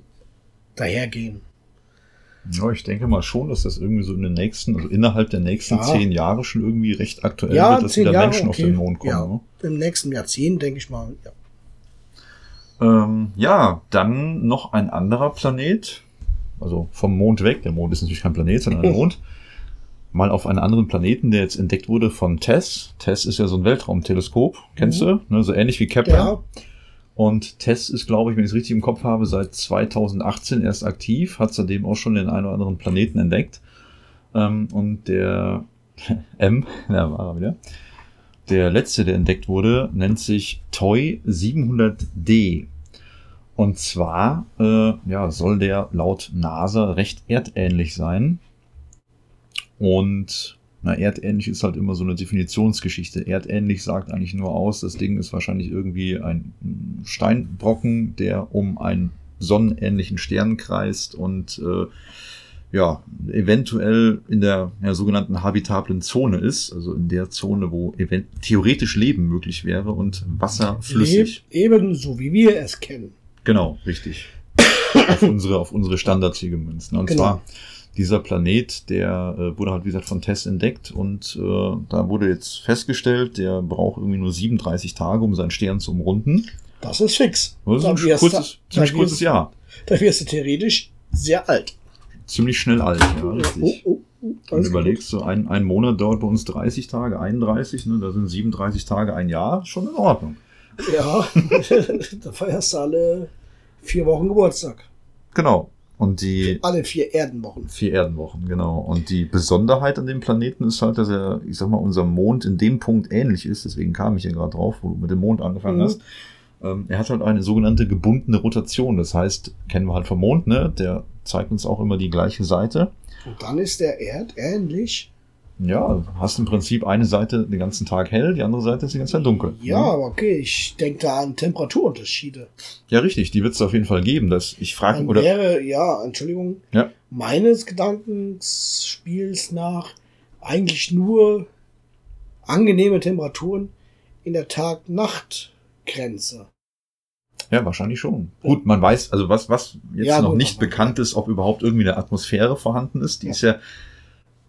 dahergehen. Ja, ich denke mal schon, dass das irgendwie so in den nächsten, also innerhalb der nächsten Ja. zehn Jahre schon irgendwie recht aktuell Ja, wird, dass wieder Jahre, Menschen auf okay. den Mond kommen. Ja. Ne? Im nächsten Jahrzehnt, denke ich mal. Ja. Ähm, ja, dann noch ein anderer Planet, also vom Mond weg. Der Mond ist natürlich kein Planet, sondern ein <laughs> Mond. Mal auf einen anderen Planeten, der jetzt entdeckt wurde von TESS. TESS ist ja so ein Weltraumteleskop, kennst Mhm. du? Ne, so ähnlich wie Kepler. Ja. Und TESS ist, glaube ich, wenn ich es richtig im Kopf habe, seit 2018 erst aktiv, hat seitdem auch schon den einen oder anderen Planeten entdeckt. Ähm, und der <laughs> M, <laughs> da war er wieder. Der letzte, der entdeckt wurde, nennt sich Toy 700D. Und zwar äh, ja, soll der laut NASA recht erdähnlich sein. Und na, erdähnlich ist halt immer so eine Definitionsgeschichte. Erdähnlich sagt eigentlich nur aus, das Ding ist wahrscheinlich irgendwie ein Steinbrocken, der um einen sonnenähnlichen Stern kreist und äh, ja, eventuell in der ja, sogenannten habitablen Zone ist, also in der Zone, wo event theoretisch Leben möglich wäre und Wasser flüssig. Lebt ebenso wie wir es kennen. Genau, richtig. Auf unsere, auf unsere Standards hier gemünzt. Und Genau. zwar dieser Planet, der äh, wurde halt, wie gesagt, von Tess entdeckt und äh, da wurde jetzt festgestellt, der braucht irgendwie nur 37 Tage, um seinen Stern zu umrunden. Das ist fix. Das ist ein kurzes, du- ziemlich kurzes wirst- Jahr. Da wirst du theoretisch sehr alt. Ziemlich schnell alt, ja, richtig. Oh, oh, oh, Wenn alles du überlegst, so ein, ein Monat dauert bei uns 30 Tage, 31, ne, da sind 37 Tage ein Jahr, schon in Ordnung. Ja, <laughs> da feierst du alle vier Wochen Geburtstag. Genau. Und die Alle vier Erdenwochen. vier Erdenwochen, genau. Und die Besonderheit an dem Planeten ist halt, dass er, ich sag mal, unserem Mond in dem Punkt ähnlich ist. Deswegen kam ich hier gerade drauf, wo du mit dem Mond angefangen Mhm. hast. Ähm, er hat halt eine sogenannte gebundene Rotation. Das heißt, kennen wir halt vom Mond, ne? Der zeigt uns auch immer die gleiche Seite. Und dann ist der Erd ähnlich. Ja, hast im Prinzip eine Seite den ganzen Tag hell, die andere Seite ist die ganze Zeit dunkel. Ja, aber okay, ich denke da an Temperaturunterschiede. Ja, richtig, die wird es auf jeden Fall geben. Das, ich frage, oder wäre, ja, Entschuldigung, Ja. meines Gedankenspiels nach eigentlich nur angenehme Temperaturen in der Tag-Nacht-Grenze. Ja, wahrscheinlich schon. Gut, man weiß, also was, was jetzt Ja, noch gut, nicht bekannt ist, ob überhaupt irgendwie eine Atmosphäre vorhanden ist, die ist ja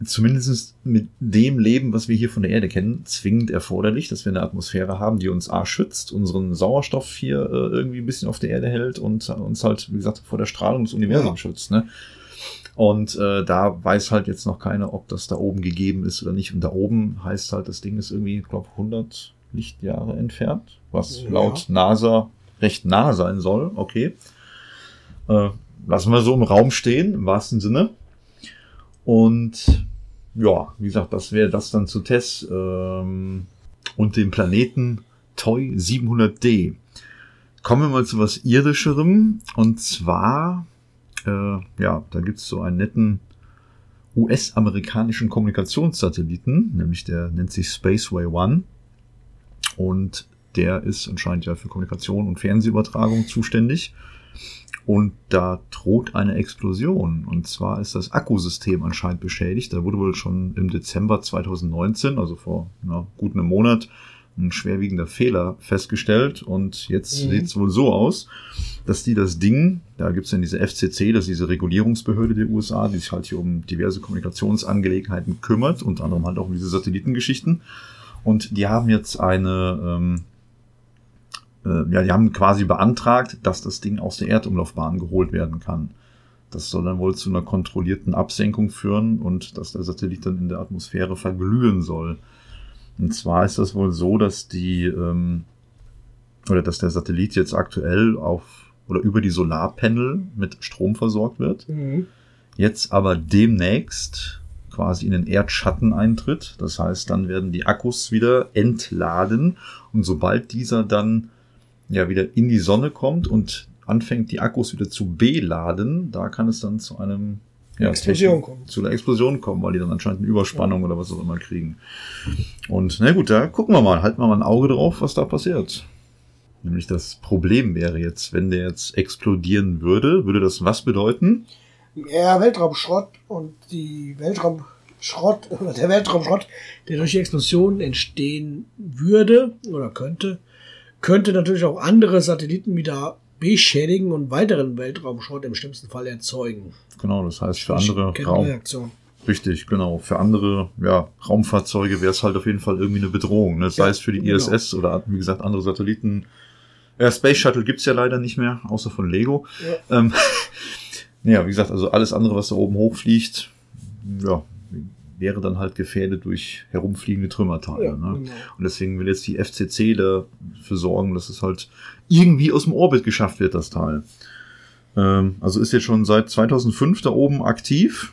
zumindest mit dem Leben, was wir hier von der Erde kennen, zwingend erforderlich, dass wir eine Atmosphäre haben, die uns A schützt, unseren Sauerstoff hier äh, irgendwie ein bisschen auf der Erde hält und uns halt, wie gesagt, vor der Strahlung des Universums Ja. schützt. Ne? Und äh, da weiß halt jetzt noch keiner, ob das da oben gegeben ist oder nicht. Und da oben heißt halt, das Ding ist irgendwie, ich glaube, 100 Lichtjahre entfernt, was Ja. laut NASA recht nah sein soll. Okay. Äh, lassen wir so im Raum stehen, im wahrsten Sinne. Und ja, wie gesagt, das wäre das dann zu Tess ähm, und dem Planeten Toy 700D. Kommen wir mal zu was irdischerem. Und zwar, äh, ja, da gibt's so einen netten US-amerikanischen Kommunikationssatelliten, nämlich der nennt sich Spaceway One. Und der ist anscheinend ja für Kommunikation und Fernsehübertragung zuständig. Und da droht eine Explosion. Und zwar ist das Akkusystem anscheinend beschädigt. Da wurde wohl schon im Dezember 2019, also vor na, gut einem Monat, ein schwerwiegender Fehler festgestellt. Und jetzt Mhm. sieht es wohl so aus, dass die das Ding, da gibt es dann diese FCC, das ist diese Regulierungsbehörde der USA, die sich halt hier um diverse Kommunikationsangelegenheiten kümmert, unter anderem halt auch um diese Satellitengeschichten. Und die haben jetzt eine, ähm, äh, ja, die haben quasi beantragt, dass das Ding aus der Erdumlaufbahn geholt werden kann. Das soll dann wohl zu einer kontrollierten Absenkung führen und dass der Satellit dann in der Atmosphäre verglühen soll. Und zwar ist das wohl so, dass die, ähm, oder dass der Satellit jetzt aktuell auf oder über die Solarpanel mit Strom versorgt wird Mhm. jetzt aber demnächst quasi in den Erdschatten eintritt. Das heißt, dann werden die Akkus wieder entladen und sobald dieser dann ja wieder in die Sonne kommt und anfängt, die Akkus wieder zu beladen, da kann es dann zu einem ja, Explosion kommen. Zu einer Explosion kommen, weil die dann anscheinend eine Überspannung oder was auch immer kriegen. Und na gut, da gucken wir mal, halten wir mal ein Auge drauf, was da passiert. Nämlich das Problem wäre jetzt, wenn der jetzt explodieren würde, würde das was bedeuten? Ja, Weltraumschrott und die Weltraumschrott, oder <laughs> der Weltraumschrott, der durch die Explosion entstehen würde oder könnte, könnte natürlich auch andere Satelliten wieder beschädigen und weiteren Weltraumschrott im schlimmsten Fall erzeugen. Genau, das heißt für andere Raum, richtig, genau, für andere ja, Raumfahrzeuge wäre es halt auf jeden Fall irgendwie eine Bedrohung, ne? sei Ja, es für die genau. ISS oder wie gesagt andere Satelliten. Ja, Space Shuttle gibt's ja leider nicht mehr, außer von Lego. Ja. Ähm, <laughs> ja, wie gesagt, also alles andere, was da oben hochfliegt, ja, wäre dann halt gefährdet durch herumfliegende Trümmerteile. Ja, ne? genau. Und deswegen will jetzt die FCC dafür sorgen, dass es halt irgendwie aus dem Orbit geschafft wird, das Teil. Ähm, also ist jetzt schon seit 2005 da oben aktiv.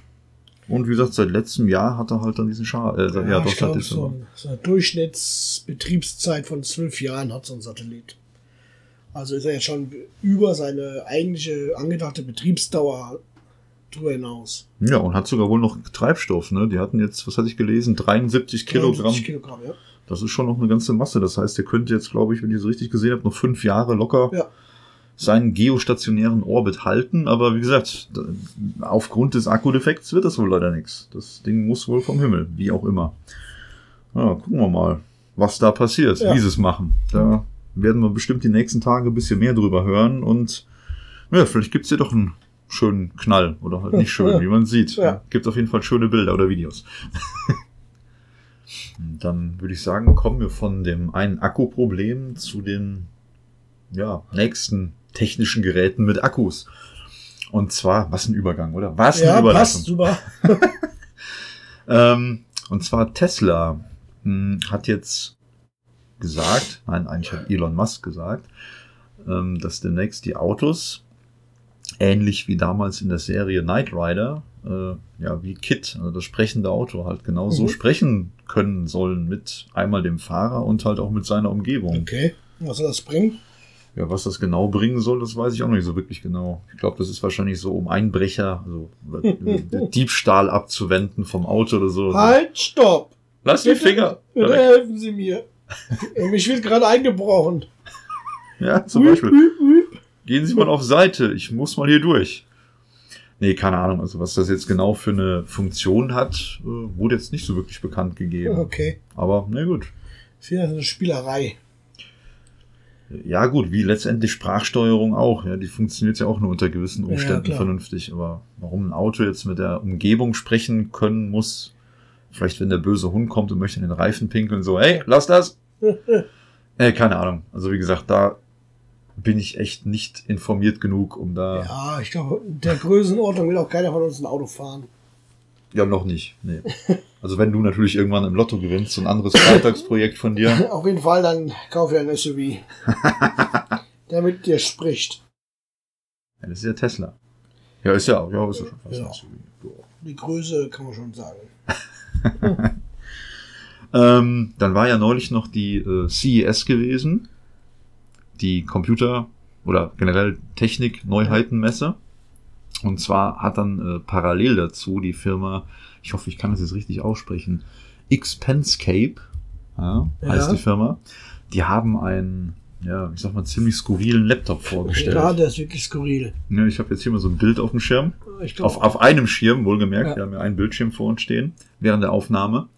Und wie gesagt, seit letztem Jahr hat er halt dann diesen Schaden. Äh, ja, ich doch, glaube, seit so, ein- so eine Durchschnittsbetriebszeit von zwölf Jahren hat so ein Satellit. Also ist er jetzt schon über seine eigentliche angedachte Betriebsdauer drüber hinaus. Ja, und hat sogar wohl noch Treibstoff, ne? Die hatten jetzt, was hatte ich gelesen, 73 Kilogramm. 73 Kilogramm, ja. Das ist schon noch eine ganze Masse. Das heißt, der könnte jetzt, glaube ich, wenn ich es richtig gesehen habe, noch fünf Jahre locker Ja. seinen geostationären Orbit halten. Aber wie gesagt, aufgrund des Akkudefekts wird das wohl leider nichts. Das Ding muss wohl vom Himmel, wie auch immer. Ja, gucken wir mal, was da passiert, Ja. wie sie es machen. Da werden wir bestimmt die nächsten Tage ein bisschen mehr drüber hören und ja, vielleicht gibt's hier doch einen schönen Knall oder halt nicht schön, Ja. wie man sieht. Ja. Gibt auf jeden Fall schöne Bilder oder Videos. <laughs> Dann würde ich sagen, kommen wir von dem einen Akkuproblem zu den ja, nächsten technischen Geräten mit Akkus. Und zwar, was ein Übergang, oder? Was Ja, eine passt, Überleitung. super. <laughs> Ähm, und zwar Tesla mh, hat jetzt gesagt, nein, eigentlich hat Elon Musk gesagt, ähm, dass demnächst die Autos ähnlich wie damals in der Serie Knight Rider, äh, ja, wie Kit, also das sprechende Auto halt genau so Mhm. sprechen können sollen mit einmal dem Fahrer und halt auch mit seiner Umgebung. Okay. Was soll das bringen? Ja, was das genau bringen soll, das weiß ich auch nicht so wirklich genau. Ich glaube, das ist wahrscheinlich so, um Einbrecher, also äh, <laughs> Diebstahl abzuwenden vom Auto oder so. Halt, stopp! Lass die Finger! Bitte helfen Sie mir. <laughs> Mich wird gerade eingebrochen. Ja, zum Beispiel. Gehen Sie mal auf Seite, ich muss mal hier durch. Nee, keine Ahnung, also was das jetzt genau für eine Funktion hat, äh, wurde jetzt nicht so wirklich bekannt gegeben. Okay. Aber na gut. Ist wieder eine Spielerei. Ja gut, wie letztendlich Sprachsteuerung auch. Ja, die funktioniert ja auch nur unter gewissen Ja, Umständen klar. vernünftig. Aber warum ein Auto jetzt mit der Umgebung sprechen können muss, vielleicht wenn der böse Hund kommt und möchte in den Reifen pinkeln, so, hey, lass das. <laughs> äh, keine Ahnung. Also wie gesagt, da bin ich echt nicht informiert genug, um da. Ja, Ja, ich glaube, der Größenordnung will auch keiner von uns ein Auto fahren. noch nicht. Nee. <laughs> Also wenn du natürlich irgendwann im Lotto gewinnst, so ein anderes Freitagsprojekt von dir. <laughs> Auf jeden Fall, dann kauf dir ein SUV. <laughs> der mit dir spricht. Ja, das ist ja Tesla. Ja, ist ja, ja, ist ja schon fast Ja. ein SUV. Ja. Die Größe kann man schon sagen. Ähm, dann war ja neulich noch die äh, CES gewesen, die Computer- oder generell Technik-Neuheitenmesse. Und zwar hat dann äh, parallel dazu die Firma, ich hoffe, ich kann das jetzt richtig aussprechen, Xpenscape, ja, heißt Ja. die Firma, die haben einen, ja, ich sag mal, ziemlich skurrilen Laptop vorgestellt. Ja, der ist wirklich skurril. Ja, ich habe jetzt hier mal so ein Bild auf dem Schirm. Ich glaube, Auf, auf einem Schirm, wohlgemerkt. Ja. Wir haben ja einen Bildschirm vor uns stehen während der Aufnahme.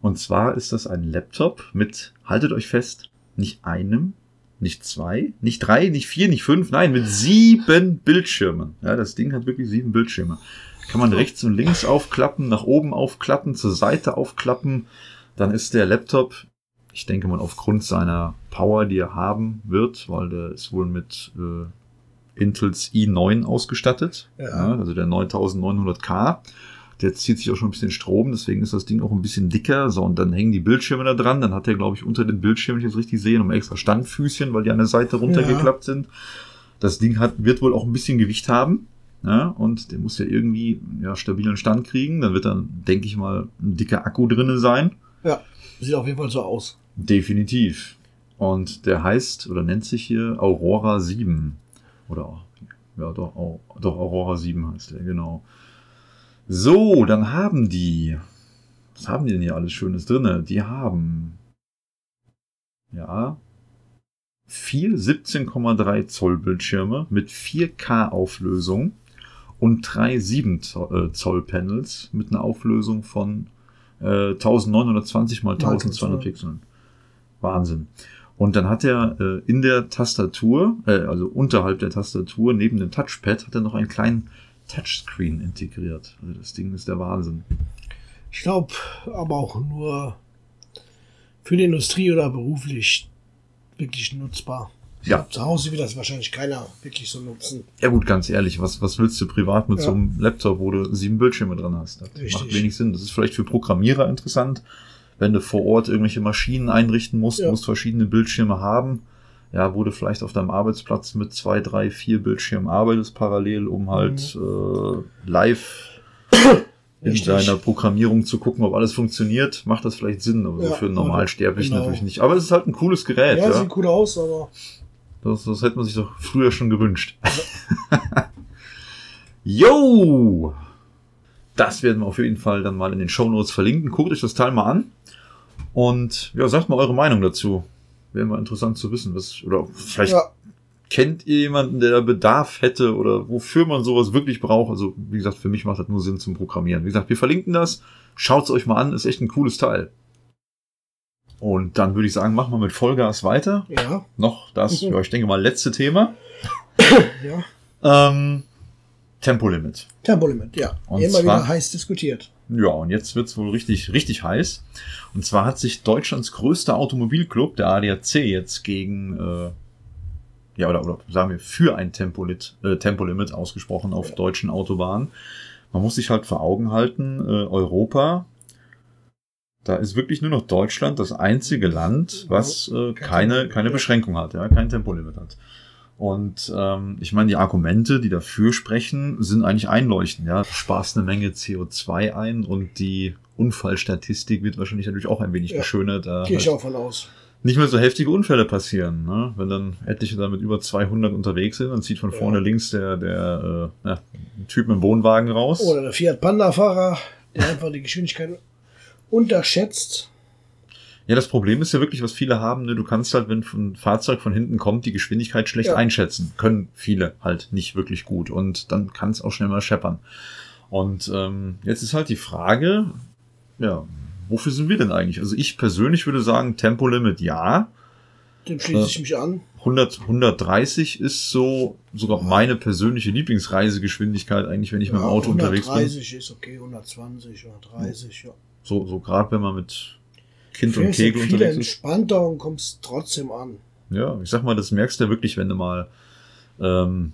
Und zwar ist das ein Laptop mit, haltet euch fest, nicht einem, nicht zwei, nicht drei, nicht vier, nicht fünf, nein, mit sieben Bildschirmen. Ja, das Ding hat wirklich sieben Bildschirme. Kann man rechts und links aufklappen, nach oben aufklappen, zur Seite aufklappen. Dann ist der Laptop, ich denke mal aufgrund seiner Power, die er haben wird, weil der ist wohl mit äh, Intels i9 ausgestattet. Ja. Ja, also der 9900K. Der zieht sich auch schon ein bisschen Strom, deswegen ist das Ding auch ein bisschen dicker. So, und dann hängen die Bildschirme da dran. Dann hat er, glaube ich, unter den Bildschirmen, wenn ich das richtig sehe, nochmal extra Standfüßchen, weil die an der Seite runtergeklappt sind. Das Ding hat, wird wohl auch ein bisschen Gewicht haben. Ja, und der muss ja irgendwie ja, stabilen Stand kriegen. Dann wird dann, denke ich mal, ein dicker Akku drinne sein. ja, sieht auf jeden Fall so aus. Definitiv. Und der heißt oder nennt sich hier Aurora 7. Oder ja, doch, doch Aurora 7 heißt der, genau. So, dann haben die. Was haben die denn hier alles Schönes drinne? Die haben. Ja. Vier 17,3 Zoll Bildschirme mit 4K Auflösung und drei 7 Zoll, äh, Panels mit einer Auflösung von äh, 1920 mal 1200 Pixeln. Wahnsinn. Und dann hat er äh, in der Tastatur, äh, also unterhalb der Tastatur, neben dem Touchpad, hat er noch einen kleinen Touchscreen integriert. Also das Ding ist der Wahnsinn. Ich glaube, aber auch nur für die Industrie oder beruflich wirklich nutzbar. Ja. Zu Hause will das wahrscheinlich keiner wirklich so nutzen. Ja gut, ganz ehrlich, was, was willst du privat mit Ja. so einem Laptop, wo du sieben Bildschirme dran hast? Das Richtig. macht wenig Sinn. Das ist vielleicht für Programmierer interessant, wenn du vor Ort irgendwelche Maschinen einrichten musst, Ja. musst verschiedene Bildschirme haben. Ja, wo du vielleicht auf deinem Arbeitsplatz mit zwei, drei, vier Bildschirmen arbeitest parallel, um halt äh, live <coughs> in Richtig. deiner Programmierung zu gucken, ob alles funktioniert, macht das vielleicht Sinn, aber Ja, für einen Normalsterblichen genau. natürlich nicht. Aber es ist halt ein cooles Gerät, Ja, ja. sieht gut aus, aber Das, das hätte man sich doch früher schon gewünscht. Yo! <laughs> Das werden wir auf jeden Fall dann mal in den Shownotes verlinken. Guckt euch das Teil mal an. Und ja, sagt mal eure Meinung dazu. Wäre mal interessant zu wissen. Was, oder vielleicht ja, kennt ihr jemanden, der da Bedarf hätte oder wofür man sowas wirklich braucht. Also, wie gesagt, für mich macht das nur Sinn zum Programmieren. Wie gesagt, wir verlinken das. Schaut's euch mal an. Ist echt ein cooles Teil. Und dann würde ich sagen, machen wir mit Vollgas weiter ja, noch das, Mhm. ja, ich denke mal, letzte Thema. ja. Ähm, Tempolimit. Tempolimit, ja. Und Immer zwar- wieder heiß diskutiert. Ja, und jetzt wird's wohl richtig, richtig heiß. Und zwar hat sich Deutschlands größter Automobilclub, der ADAC, jetzt gegen, äh, ja, oder, oder sagen wir, für ein Tempolit, äh, Tempolimit ausgesprochen auf deutschen Autobahnen. Man muss sich halt vor Augen halten, äh, Europa, da ist wirklich nur noch Deutschland das einzige Land, was äh, Kein keine, keine. Beschränkung hat, ja, kein Tempolimit hat. Und ähm, ich meine, die Argumente, die dafür sprechen, sind eigentlich einleuchtend. Ja, du sparst eine Menge CO2 ein und die Unfallstatistik wird wahrscheinlich natürlich auch ein wenig Ja, geschönert. da Gehe ich halt auch von aus. nicht mehr so heftige Unfälle passieren. Ne? Wenn dann etliche da mit über 200 unterwegs sind, dann zieht von Ja. vorne links der, der äh, ja, ein Typ mit dem Wohnwagen raus. Oder der Fiat Panda-Fahrer, der <laughs> einfach die Geschwindigkeit unterschätzt. Ja, das Problem ist ja wirklich, was viele haben, ne? du kannst halt, wenn ein Fahrzeug von hinten kommt, die Geschwindigkeit schlecht Ja. einschätzen. Können viele halt nicht wirklich gut. Und dann kann es auch schnell mal scheppern. Und ähm, jetzt ist halt die Frage, ja, wofür sind wir denn eigentlich? Also ich persönlich würde sagen, Tempolimit ja. Dem schließe Ja. ich mich an. 100, 130 ist so sogar meine persönliche Lieblingsreisegeschwindigkeit eigentlich, wenn ich mit dem Ja, Auto unterwegs bin. 130 ist okay, 120, 130, ja. So, so gerade wenn man mit Kind und Kegel unterwegs ist. entspannter und kommst trotzdem an. Ja, ich sag mal, das merkst du ja wirklich, wenn du mal, ähm,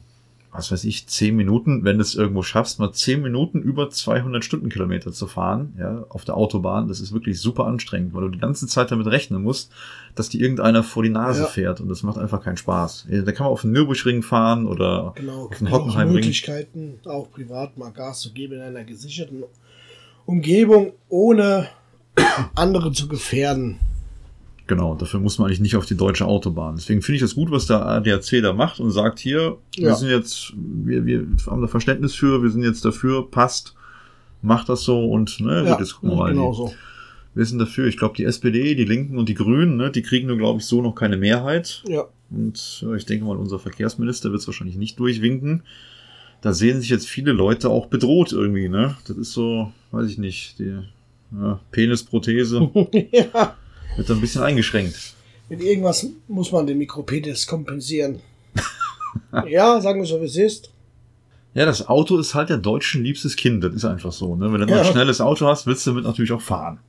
was weiß ich, 10 Minuten, wenn du es irgendwo schaffst, mal 10 Minuten über 200 Stundenkilometer zu fahren, ja, auf der Autobahn, das ist wirklich super anstrengend, weil du die ganze Zeit damit rechnen musst, dass dir irgendeiner vor die Nase Ja. fährt und das macht einfach keinen Spaß. Da kann man auf den Nürburgring fahren oder Genau, auf den Hockenheimring. Möglichkeiten, auch privat mal Gas zu geben in einer gesicherten Umgebung, ohne andere zu gefährden. Genau, dafür muss man eigentlich nicht auf die deutsche Autobahn. Deswegen finde ich das gut, was der ADAC da macht und sagt hier, wir Ja. sind jetzt, wir, wir haben da Verständnis für, wir sind jetzt dafür, passt, macht das so und ne, Ja, gut, jetzt gucken wir mal. genau so. Wir sind dafür, ich glaube, die SPD, die Linken und die Grünen, ne, die kriegen nur, glaube ich, so noch keine Mehrheit. Ja, Und ja, ich denke mal, unser Verkehrsminister wird es wahrscheinlich nicht durchwinken. Da sehen sich jetzt viele Leute auch bedroht irgendwie, ne? Das ist so, weiß ich nicht, die ja, Penisprothese <laughs> ja. wird da ein bisschen eingeschränkt. Mit irgendwas muss man den Mikropenis kompensieren. <laughs> ja, sagen wir so, wie es ist. Ja, das Auto ist halt der Deutschen liebstes Kind. Das ist einfach so. Ne? Wenn du Ja. ein schnelles Auto hast, willst du damit natürlich auch fahren.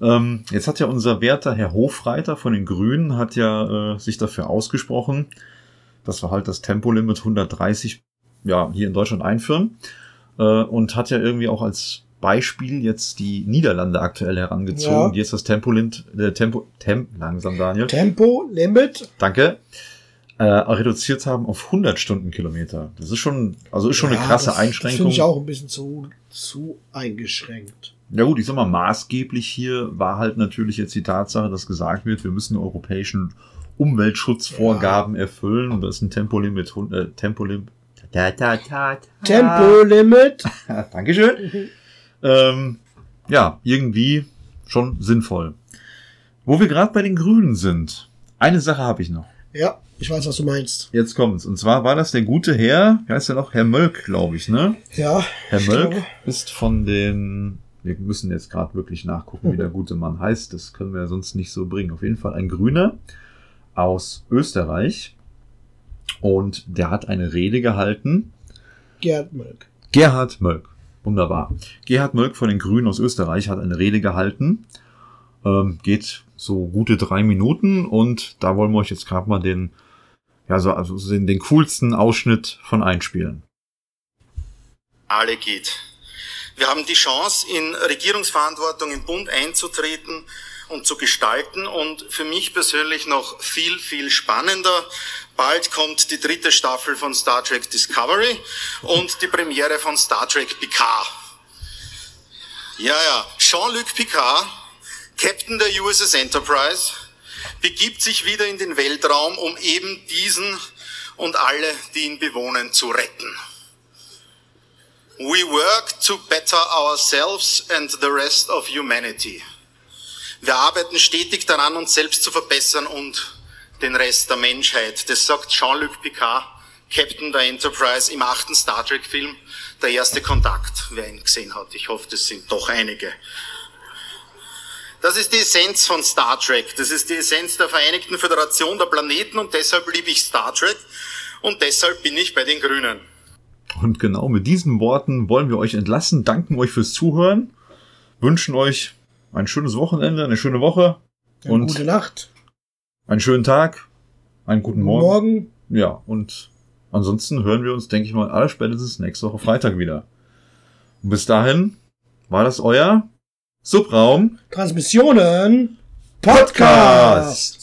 Ähm, jetzt hat ja unser werter Herr Hofreiter von den Grünen hat ja äh, sich dafür ausgesprochen, dass wir halt das Tempolimit 130 ja, hier in Deutschland einführen. Äh, und hat ja irgendwie auch als Beispiel jetzt die Niederlande aktuell herangezogen, Ja. die jetzt das Tempolimit, äh, Tempo, Temp, langsam Daniel, Tempo, Limit. danke, äh, reduziert haben auf 100 Stundenkilometer. Das ist schon, also ist schon eine Ja, krasse das, Das Einschränkung. finde ich auch ein bisschen zu, zu eingeschränkt. Ja gut, ich sag mal, maßgeblich hier war halt natürlich jetzt die Tatsache, dass gesagt wird, wir müssen europäischen Umweltschutzvorgaben erfüllen und das ist ein Tempolimit, äh, Tempolimit, ta, ta, ta. Tempolimit. <laughs> Dankeschön. <laughs> Ähm, ja, irgendwie schon sinnvoll. Wo wir gerade bei den Grünen sind, eine Sache habe ich noch. Ja, ich weiß, was du meinst. Jetzt kommt's. Und zwar war das der gute Herr, wie heißt der noch? Herr Mölk, glaube ich, ne? Ja, Herr Mölk ist von den, wir müssen jetzt gerade wirklich nachgucken, wie der gute Mann heißt. Das können wir ja sonst nicht so bringen. Auf jeden Fall ein Grüner aus Österreich. Und der hat eine Rede gehalten. Gerd Mölk. Gerhard Mölk. Wunderbar. Gerhard Mölk von den Grünen aus Österreich hat eine Rede gehalten. Ähm, geht so gute drei Minuten und da wollen wir euch jetzt gerade mal den, ja, so, also den, den coolsten Ausschnitt von einspielen. alle geht. Wir haben die Chance, in Regierungsverantwortung im Bund einzutreten und zu gestalten und für mich persönlich noch viel, viel spannender. Bald kommt die dritte Staffel von Star Trek Discovery und die Premiere von Star Trek Picard. Ja, ja, Jean-Luc Picard, Captain der USS Enterprise, begibt sich wieder in den Weltraum, um eben diesen und alle, die ihn bewohnen, zu retten. We work to better ourselves and the rest of humanity. Wir arbeiten stetig daran, uns selbst zu verbessern und den Rest der Menschheit. Das sagt Jean-Luc Picard, Captain der Enterprise im achten Star Trek-Film, der erste Kontakt, wer ihn gesehen hat. Ich hoffe, das sind doch einige. Das ist die Essenz von Star Trek. Das ist die Essenz der Vereinigten Föderation der Planeten und deshalb liebe ich Star Trek und deshalb bin ich bei den Grünen. Und genau mit diesen Worten wollen wir euch entlassen, danken euch fürs Zuhören, wünschen euch ein schönes Wochenende, eine schöne Woche Ja, und gute Nacht. Einen schönen Tag, einen guten Morgen. Morgen. Ja, und ansonsten hören wir uns, denke ich mal, aller spätestens nächste Woche Freitag wieder. Und bis dahin war das euer Subraum Transmissionen. Podcast.